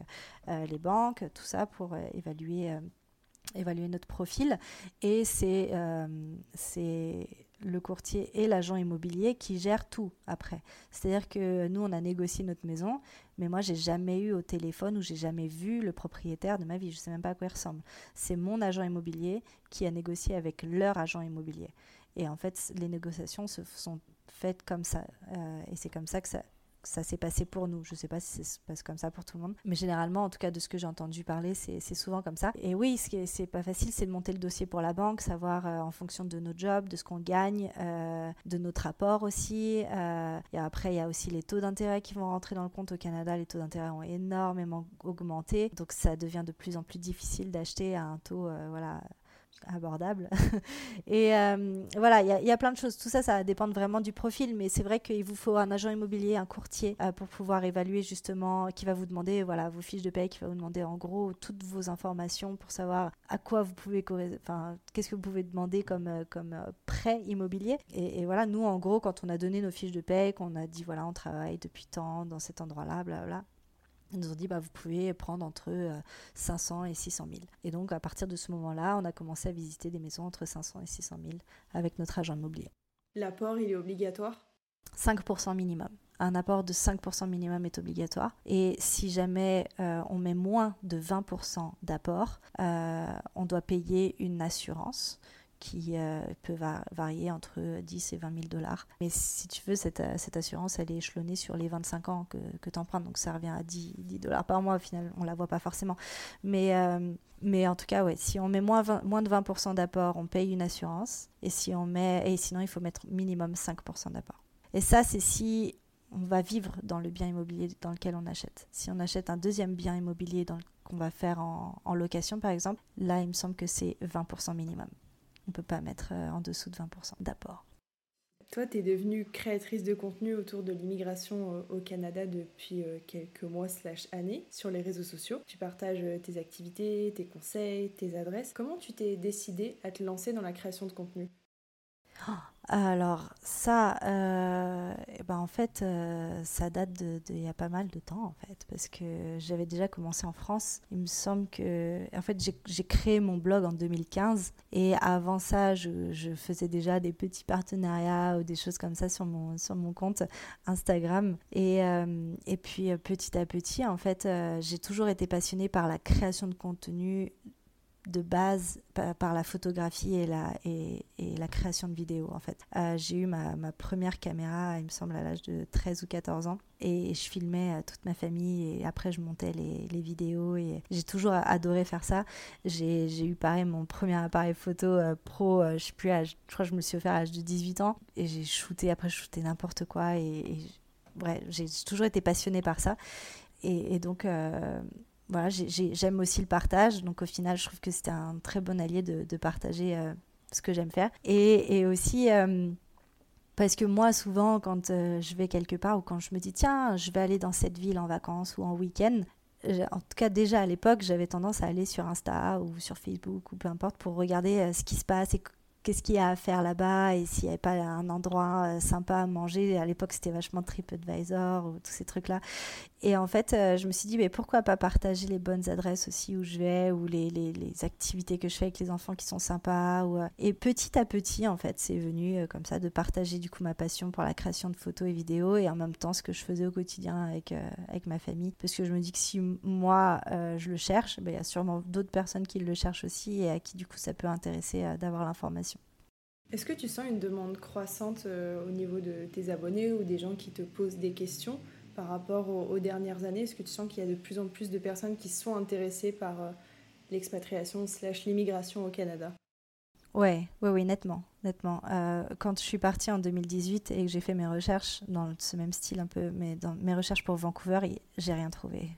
euh, les banques, tout ça pour euh, évaluer évaluer notre profil et c'est le courtier et l'agent immobilier qui gèrent tout après. C'est-à-dire que nous, on a négocié notre maison, mais moi, j'ai jamais eu au téléphone ou j'ai jamais vu le propriétaire de ma vie. Je sais même pas à quoi il ressemble. C'est mon agent immobilier qui a négocié avec leur agent immobilier. Et en fait, les négociations se sont faites comme ça. Euh, et c'est comme ça que ça, s'est passé pour nous. Je ne sais pas si ça se passe comme ça pour tout le monde, mais généralement, en tout cas de ce que j'ai entendu parler, c'est souvent comme ça. Et oui, ce qui est, pas facile, c'est de monter le dossier pour la banque, savoir euh, en fonction de nos jobs, de ce qu'on gagne, euh, de notre apport aussi. Et après, il y a aussi les taux d'intérêt qui vont rentrer dans le compte au Canada. Les taux d'intérêt ont énormément augmenté, donc ça devient de plus en plus difficile d'acheter à un taux, voilà abordable. et euh, voilà, il y, a plein de choses. Tout ça, ça dépend vraiment du profil, mais c'est vrai qu'il vous faut un agent immobilier, un courtier euh, pour pouvoir évaluer justement, qui va vous demander voilà vos fiches de paie, qui va vous demander en gros toutes vos informations pour savoir à quoi vous pouvez, enfin qu'est-ce que vous pouvez demander comme euh, comme prêt immobilier. Et, voilà, nous en gros, quand on a donné nos fiches de paie, qu'on a dit voilà on travaille depuis tant dans cet endroit-là, bla ils nous ont dit, bah, vous pouvez prendre entre 500 euh, et 600 000. Et donc, à partir de ce moment-là, on a commencé à visiter des maisons entre 500 et 600 000 avec notre agent immobilier. L'apport, il est obligatoire? 5% minimum. Un apport de 5% minimum est obligatoire. Et si jamais euh, on met moins de 20% d'apport, euh, on doit payer une assurance qui euh, peut varier entre 10 et 20 000 dollars. Mais si tu veux, cette, euh, cette, assurance, elle est échelonnée sur les 25 ans que, que tu empruntes, donc ça revient à 10, 10 dollars par mois, au final, on la voit pas forcément. Mais, euh, mais en tout cas, ouais, si on met moins, moins de 20% d'apport, on paye une assurance, et, si on met, et sinon, il faut mettre minimum 5% d'apport. Et ça, c'est si on va vivre dans le bien immobilier dans lequel on achète. Si on achète un deuxième bien immobilier qu'on va faire en location, par exemple, là, il me semble que c'est 20% minimum. On ne peut pas mettre euh, en dessous de 20% d'apport. Toi, tu es devenue créatrice de contenu autour de l'immigration euh, au Canada depuis euh, quelques mois slash années sur les réseaux sociaux. Tu partages tes activités, tes conseils, tes adresses. Comment tu t'es décidée à te lancer dans la création de contenu? Oh, alors ça, euh, eh ben en fait, euh, ça date de, il y a pas mal de temps en fait, parce que j'avais déjà commencé en France. Il me semble que, en fait, j'ai créé mon blog en 2015 et avant ça, je, je, faisais déjà des petits partenariats ou des choses comme ça sur mon sur mon compte Instagram. Et euh, et puis petit à petit, en fait, j'ai toujours été passionnée par la création de contenu de base par, la photographie et la, et, la création de vidéos en fait. Euh, j'ai eu ma, première caméra, il me semble, à l'âge de 13 ou 14 ans et je filmais euh, toute ma famille et après je montais les, vidéos et j'ai toujours adoré faire ça. J'ai eu pareil mon premier appareil photo euh, pro, je sais plus, je crois que je me suis offert à l'âge de 18 ans et j'ai shooté, après je shootais n'importe quoi et, bref, j'ai toujours été passionnée par ça. Et, donc, voilà, j'aime aussi le partage. Donc au final, je trouve que c'était un très bon allié de, partager euh, ce que j'aime faire. Et, aussi, euh, parce que moi, souvent, quand euh, je vais quelque part ou quand je me dis, tiens, je vais aller dans cette ville en vacances ou en week-end, en tout cas déjà à l'époque, j'avais tendance à aller sur Insta ou sur Facebook ou peu importe pour regarder ce qui se passe et qu'est-ce qu'il y a à faire là-bas et s'il n'y avait pas un endroit euh, sympa à manger. À l'époque, c'était vachement TripAdvisor ou tous ces trucs-là. Et en fait, euh, je me suis dit, mais pourquoi pas partager les bonnes adresses aussi où je vais ou les, les, activités que je fais avec les enfants qui sont sympas. Euh, Et petit à petit, en fait, c'est venu comme ça de partager du coup ma passion pour la création de photos et vidéos et en même temps ce que je faisais au quotidien avec, avec ma famille. Parce que je me dis que si moi, je le cherche, ben, il y a sûrement d'autres personnes qui le cherchent aussi et à qui du coup ça peut intéresser d'avoir l'information. Est-ce que tu sens une demande croissante euh, au niveau de tes abonnés ou des gens qui te posent des questions par rapport aux, dernières années? Est-ce que tu sens qu'il y a de plus en plus de personnes qui sont intéressées par euh, l'expatriation slash l'immigration au Canada? Ouais, oui, oui, nettement, nettement. Euh, quand je suis partie en 2018 et que j'ai fait mes recherches dans ce même style un peu, mais dans mes recherches pour Vancouver, j'ai rien trouvé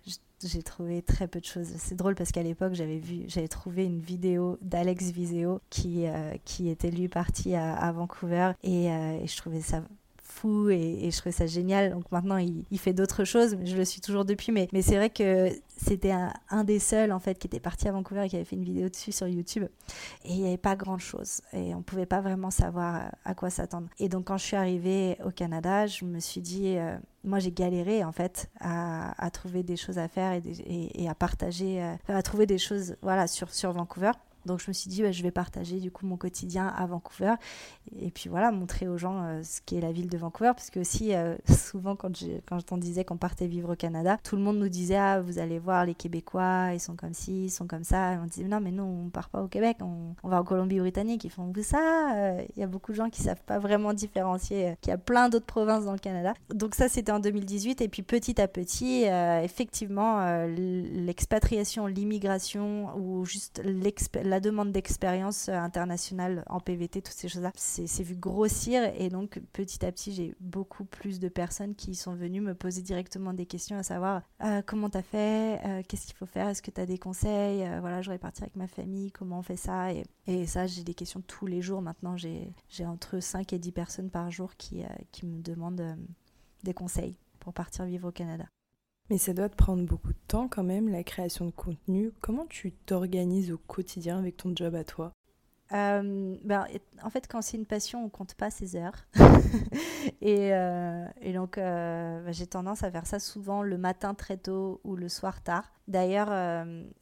j'ai trouvé très peu de choses. C'est drôle parce qu'à l'époque, j'avais vu, j'avais trouvé une vidéo d'Alex Viseo qui, euh, qui était lui parti à, Vancouver et, euh, et, je trouvais ça fou et, je trouvais ça génial. Donc maintenant, il, fait d'autres choses, mais je le suis toujours depuis. Mais, mais c'est vrai que c'était un, des seuls en fait qui était parti à Vancouver et qui avait fait une vidéo dessus sur YouTube. Et il n'y avait pas grand chose et on ne pouvait pas vraiment savoir à quoi s'attendre. Et donc quand je suis arrivée au Canada, je me suis dit, euh, moi j'ai galéré en fait à, trouver des choses à faire et, à partager, euh, à trouver des choses voilà sur sur Vancouver. Donc je me suis dit, bah, je vais partager du coup mon quotidien à Vancouver et puis voilà, montrer aux gens euh, ce qu'est la ville de Vancouver. Parce que aussi, euh, souvent quand, je, quand on disait qu'on partait vivre au Canada, tout le monde nous disait, ah, vous allez voir les Québécois, ils sont comme ci, ils sont comme ça. Et on disait, non, mais nous, on part pas au Québec, on, va en Colombie-Britannique. Ils font ça. Euh, il y a beaucoup de gens qui savent pas vraiment différencier qu'il y a plein d'autres provinces dans le Canada. Donc ça, c'était en 2018. Et puis petit à petit, effectivement, l'expatriation, l'immigration ou juste la la demande d'expérience euh, internationale en PVT, toutes ces choses-là, c'est vu grossir. Et donc petit à petit, j'ai beaucoup plus de personnes qui sont venues me poser directement des questions à savoir euh, comment tu as fait, euh, qu'est-ce qu'il faut faire, est-ce que tu as des conseils, voilà, j'aurais parti avec ma famille, comment on fait ça. Et, ça, j'ai des questions tous les jours maintenant, j'ai entre 5 et 10 personnes par jour qui me demandent des conseils pour partir vivre au Canada. Mais ça doit te prendre beaucoup de temps quand même, la création de contenu. Comment tu t'organises au quotidien avec ton job à toi? Euh, ben, en fait, quand c'est une passion, on compte pas ses heures. et, euh, et, donc, euh, ben, j'ai tendance à faire ça souvent le matin très tôt ou le soir tard. D'ailleurs,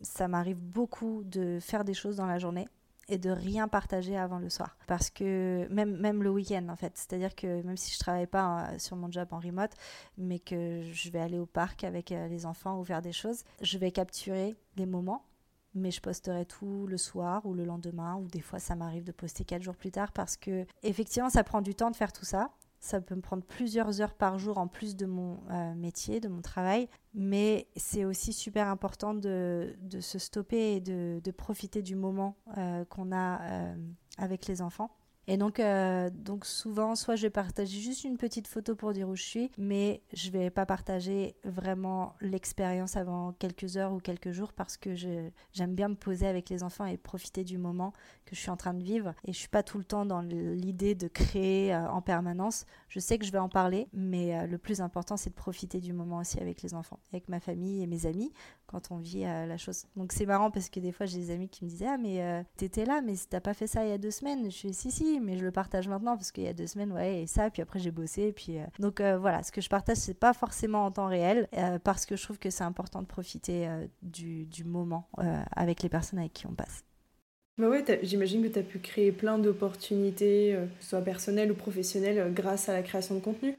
ça m'arrive beaucoup de faire des choses dans la journée et de rien partager avant le soir. Parce que même, même le week-end, en fait. C'est-à-dire que même si je travaille pas euh, sur mon job en remote, mais que je vais aller au parc avec euh, les enfants ou faire des choses, je vais capturer des moments mais je posterai tout le soir ou le lendemain ou des fois ça m'arrive de poster quatre jours plus tard parce que effectivement ça prend du temps de faire tout ça ça peut me prendre plusieurs heures par jour en plus de mon euh, métier, de mon travail. Mais c'est aussi super important de, de se stopper et de, de profiter du moment euh, qu'on a euh, avec les enfants. Et donc, euh, donc souvent, soit je vais partager juste une petite photo pour dire où je suis, mais je vais pas partager vraiment l'expérience avant quelques heures ou quelques jours parce que j'aime bien me poser avec les enfants et profiter du moment que je suis en train de vivre. Et je suis pas tout le temps dans l'idée de créer euh, en permanence. Je sais que je vais en parler, mais euh, le plus important, c'est de profiter du moment aussi avec les enfants, avec ma famille et mes amis quand on vit la chose. Donc c'est marrant parce que des fois, j'ai des amis qui me disaient Ah, mais t'étais là, mais t'as pas fait ça il y a deux semaines. Je suis Si, si, mais je le partage maintenant parce qu'il y a deux semaines, ouais, et ça, puis après j'ai bossé, puis euh, donc euh, voilà, ce que je partage, c'est pas forcément en temps réel euh, parce que je trouve que c'est important de profiter du, du, moment avec les personnes avec qui on passe. Bah ouais, j'imagine que tu as pu créer plein d'opportunités, soit personnelles ou professionnelles, grâce à la création de contenu.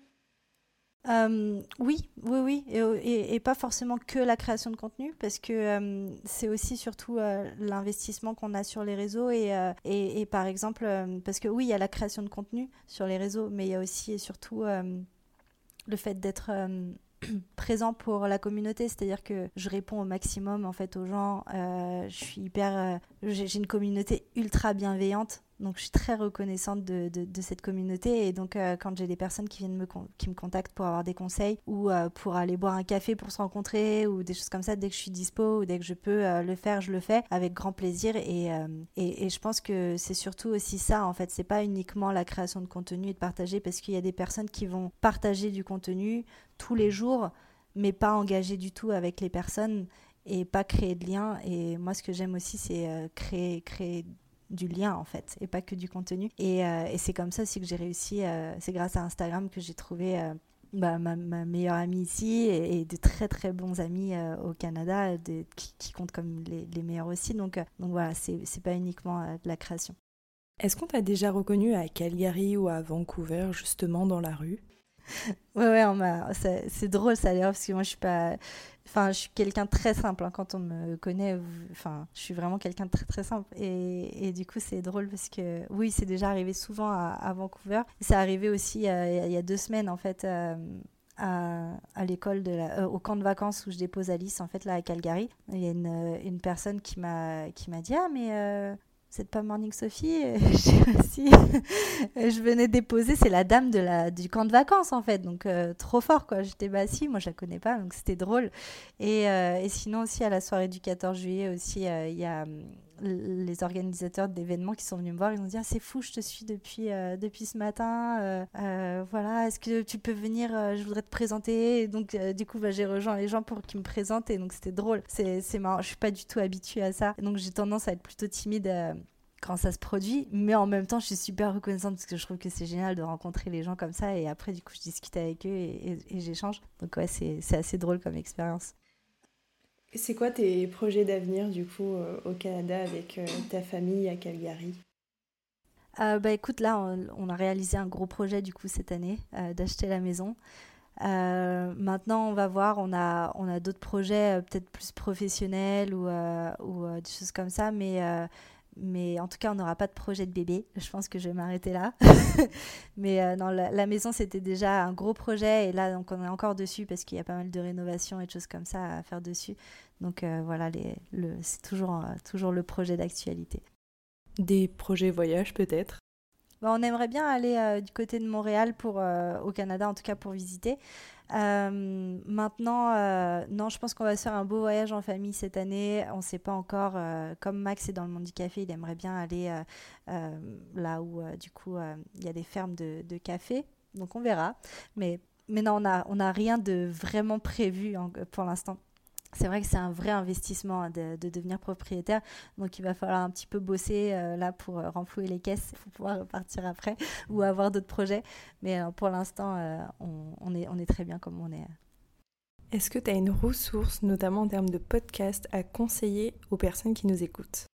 Euh, oui, oui, oui, et, pas forcément que la création de contenu, parce que euh, c'est aussi surtout euh, l'investissement qu'on a sur les réseaux et, et, et par exemple, parce que oui, il y a la création de contenu sur les réseaux, mais il y a aussi et surtout le fait d'être présent pour la communauté, c'est-à-dire que je réponds au maximum en fait aux gens. je suis hyper, j'ai une communauté ultra bienveillante donc je suis très reconnaissante de, de, cette communauté. Et donc euh, quand j'ai des personnes qui viennent me, qui me contactent pour avoir des conseils ou euh, pour aller boire un café pour se rencontrer ou des choses comme ça, dès que je suis dispo ou dès que je peux euh, le faire, je le fais avec grand plaisir. Et, et, et je pense que c'est surtout aussi ça en fait, c'est pas uniquement la création de contenu et de partager parce qu'il y a des personnes qui vont partager du contenu tous les jours mais pas engager du tout avec les personnes et pas créer de lien. Et moi, ce que j'aime aussi, c'est créer, créer du lien en fait et pas que du contenu. Et, euh, et c'est comme ça aussi que j'ai réussi, euh, c'est grâce à Instagram que j'ai trouvé euh, bah, ma, ma, meilleure amie ici et, de très très bons amis au Canada qui, qui, comptent comme les, les meilleurs aussi. Donc, donc voilà, c'est pas uniquement de la création. Est-ce qu'on t'a déjà reconnu à Calgary ou à Vancouver justement dans la rue? Ouais, ouais, c'est drôle ça d'ailleurs, parce que moi je suis pas. Enfin, je suis quelqu'un de très simple hein, quand on me connaît. Enfin, je suis vraiment quelqu'un de très très simple. Et, et du coup, c'est drôle parce que oui, c'est déjà arrivé souvent à, Vancouver. C'est arrivé aussi euh, il y a deux semaines en fait. Euh, à, à l'école euh, au camp de vacances où je dépose Alice en fait là à Calgary il y a une, une personne qui m'a qui m'a dit ah mais c'est pas Morning Sophie aussi je venais déposer c'est la dame de la du camp de vacances en fait. Donc euh, trop fort quoi. J'étais bah moi je la connais pas donc c'était drôle. Et, euh, sinon aussi à la soirée du 14 juillet aussi euh, il y a hum, les organisateurs d'événements qui sont venus me voir, ils ont dit ah, c'est fou, je te suis depuis, euh, depuis ce matin. Euh, euh, voilà, est-ce que tu peux venir Je voudrais te présenter. donc du coup, bah, j'ai rejoint les gens pour qu'ils me présentent et donc c'était drôle. C'est marrant. Je suis pas du tout habituée à ça, donc j'ai tendance à être plutôt timide quand ça se produit, mais en même temps, je suis super reconnaissante parce que je trouve que c'est génial de rencontrer les gens comme ça et après, du coup, je discute avec eux et, et j'échange. Donc, ouais, c'est assez drôle comme expérience. C'est quoi tes projets d'avenir du coup euh, au Canada avec euh, ta famille à Calgary? Euh, bah écoute, là, on, a réalisé un gros projet du coup cette année d'acheter la maison. maintenant, on va voir, on a, on a d'autres projets peut-être plus professionnels ou, ou des choses comme ça, mais mais en tout cas, on n'aura pas de projet de bébé. Je pense que je vais m'arrêter là. mais euh, non, la, maison, c'était déjà un gros projet. Et là, donc, on est encore dessus parce qu'il y a pas mal de rénovations et de choses comme ça à faire dessus. Donc euh, voilà, les, le, c'est toujours, euh, toujours le projet d'actualité. Des projets voyage peut-être? Bah, On aimerait bien aller du côté de Montréal pour, au Canada, en tout cas pour visiter. Euh, maintenant, euh, non, je pense qu'on va se faire un beau voyage en famille cette année. On ne sait pas encore. Euh, comme Max est dans le monde du café, il aimerait bien aller là où, du coup, il y a des fermes de, café. Donc on verra. Mais, mais non, on n'a on a rien de vraiment prévu pour l'instant c'est vrai que c'est un vrai investissement hein, de, devenir propriétaire. Donc il va falloir un petit peu bosser euh, là pour euh, renflouer les caisses pour pouvoir repartir après ou avoir d'autres projets. Mais euh, pour l'instant, on, est, on est très bien comme on est. Est-ce que tu as une ressource, notamment en termes de podcast, à conseiller aux personnes qui nous écoutent?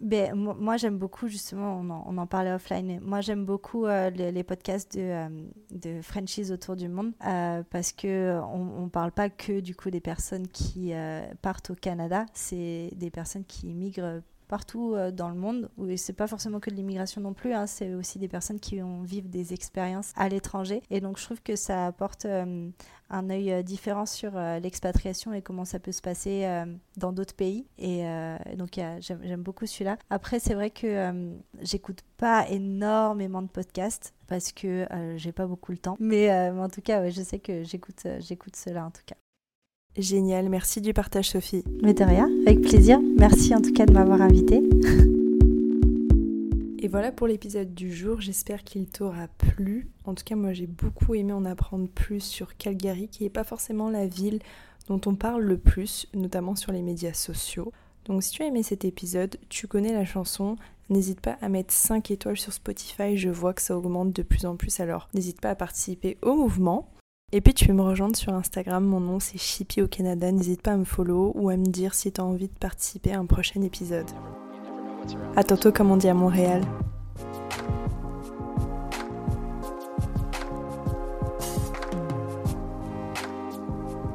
Ben, moi, j'aime beaucoup, justement, on en, on en, parlait offline, moi, j'aime beaucoup euh, les, podcasts de, euh, de franchise autour du monde euh, parce qu'on ne parle pas que du coup des personnes qui partent au Canada, c'est des personnes qui migrent partout euh, dans le monde. Et c'est pas forcément que de l'immigration non plus, hein, c'est aussi des personnes qui ont vivent des expériences à l'étranger. Et donc je trouve que ça apporte euh, un œil euh, différent sur l'expatriation et comment ça peut se passer dans d'autres pays. Et donc j'aime beaucoup celui-là. Après, c'est vrai que j'écoute pas énormément de podcasts parce que j'ai pas beaucoup le temps. Mais, en tout cas, je sais que j'écoute j'écoute cela en tout cas. Génial, merci du partage Sophie. Mais de rien, avec plaisir. Merci en tout cas de m'avoir invité. Et voilà pour l'épisode du jour, j'espère qu'il t'aura plu. En tout cas, moi j'ai beaucoup aimé en apprendre plus sur Calgary, qui n'est pas forcément la ville dont on parle le plus, notamment sur les médias sociaux. Donc si tu as aimé cet épisode, tu connais la chanson, n'hésite pas à mettre 5 étoiles sur Spotify, je vois que ça augmente de plus en plus, alors n'hésite pas à participer au mouvement. Et puis tu peux me rejoindre sur Instagram, mon nom c'est Chippy au Canada, n'hésite pas à me follow ou à me dire si tu as envie de participer à un prochain épisode. A tantôt comme on dit à Montréal.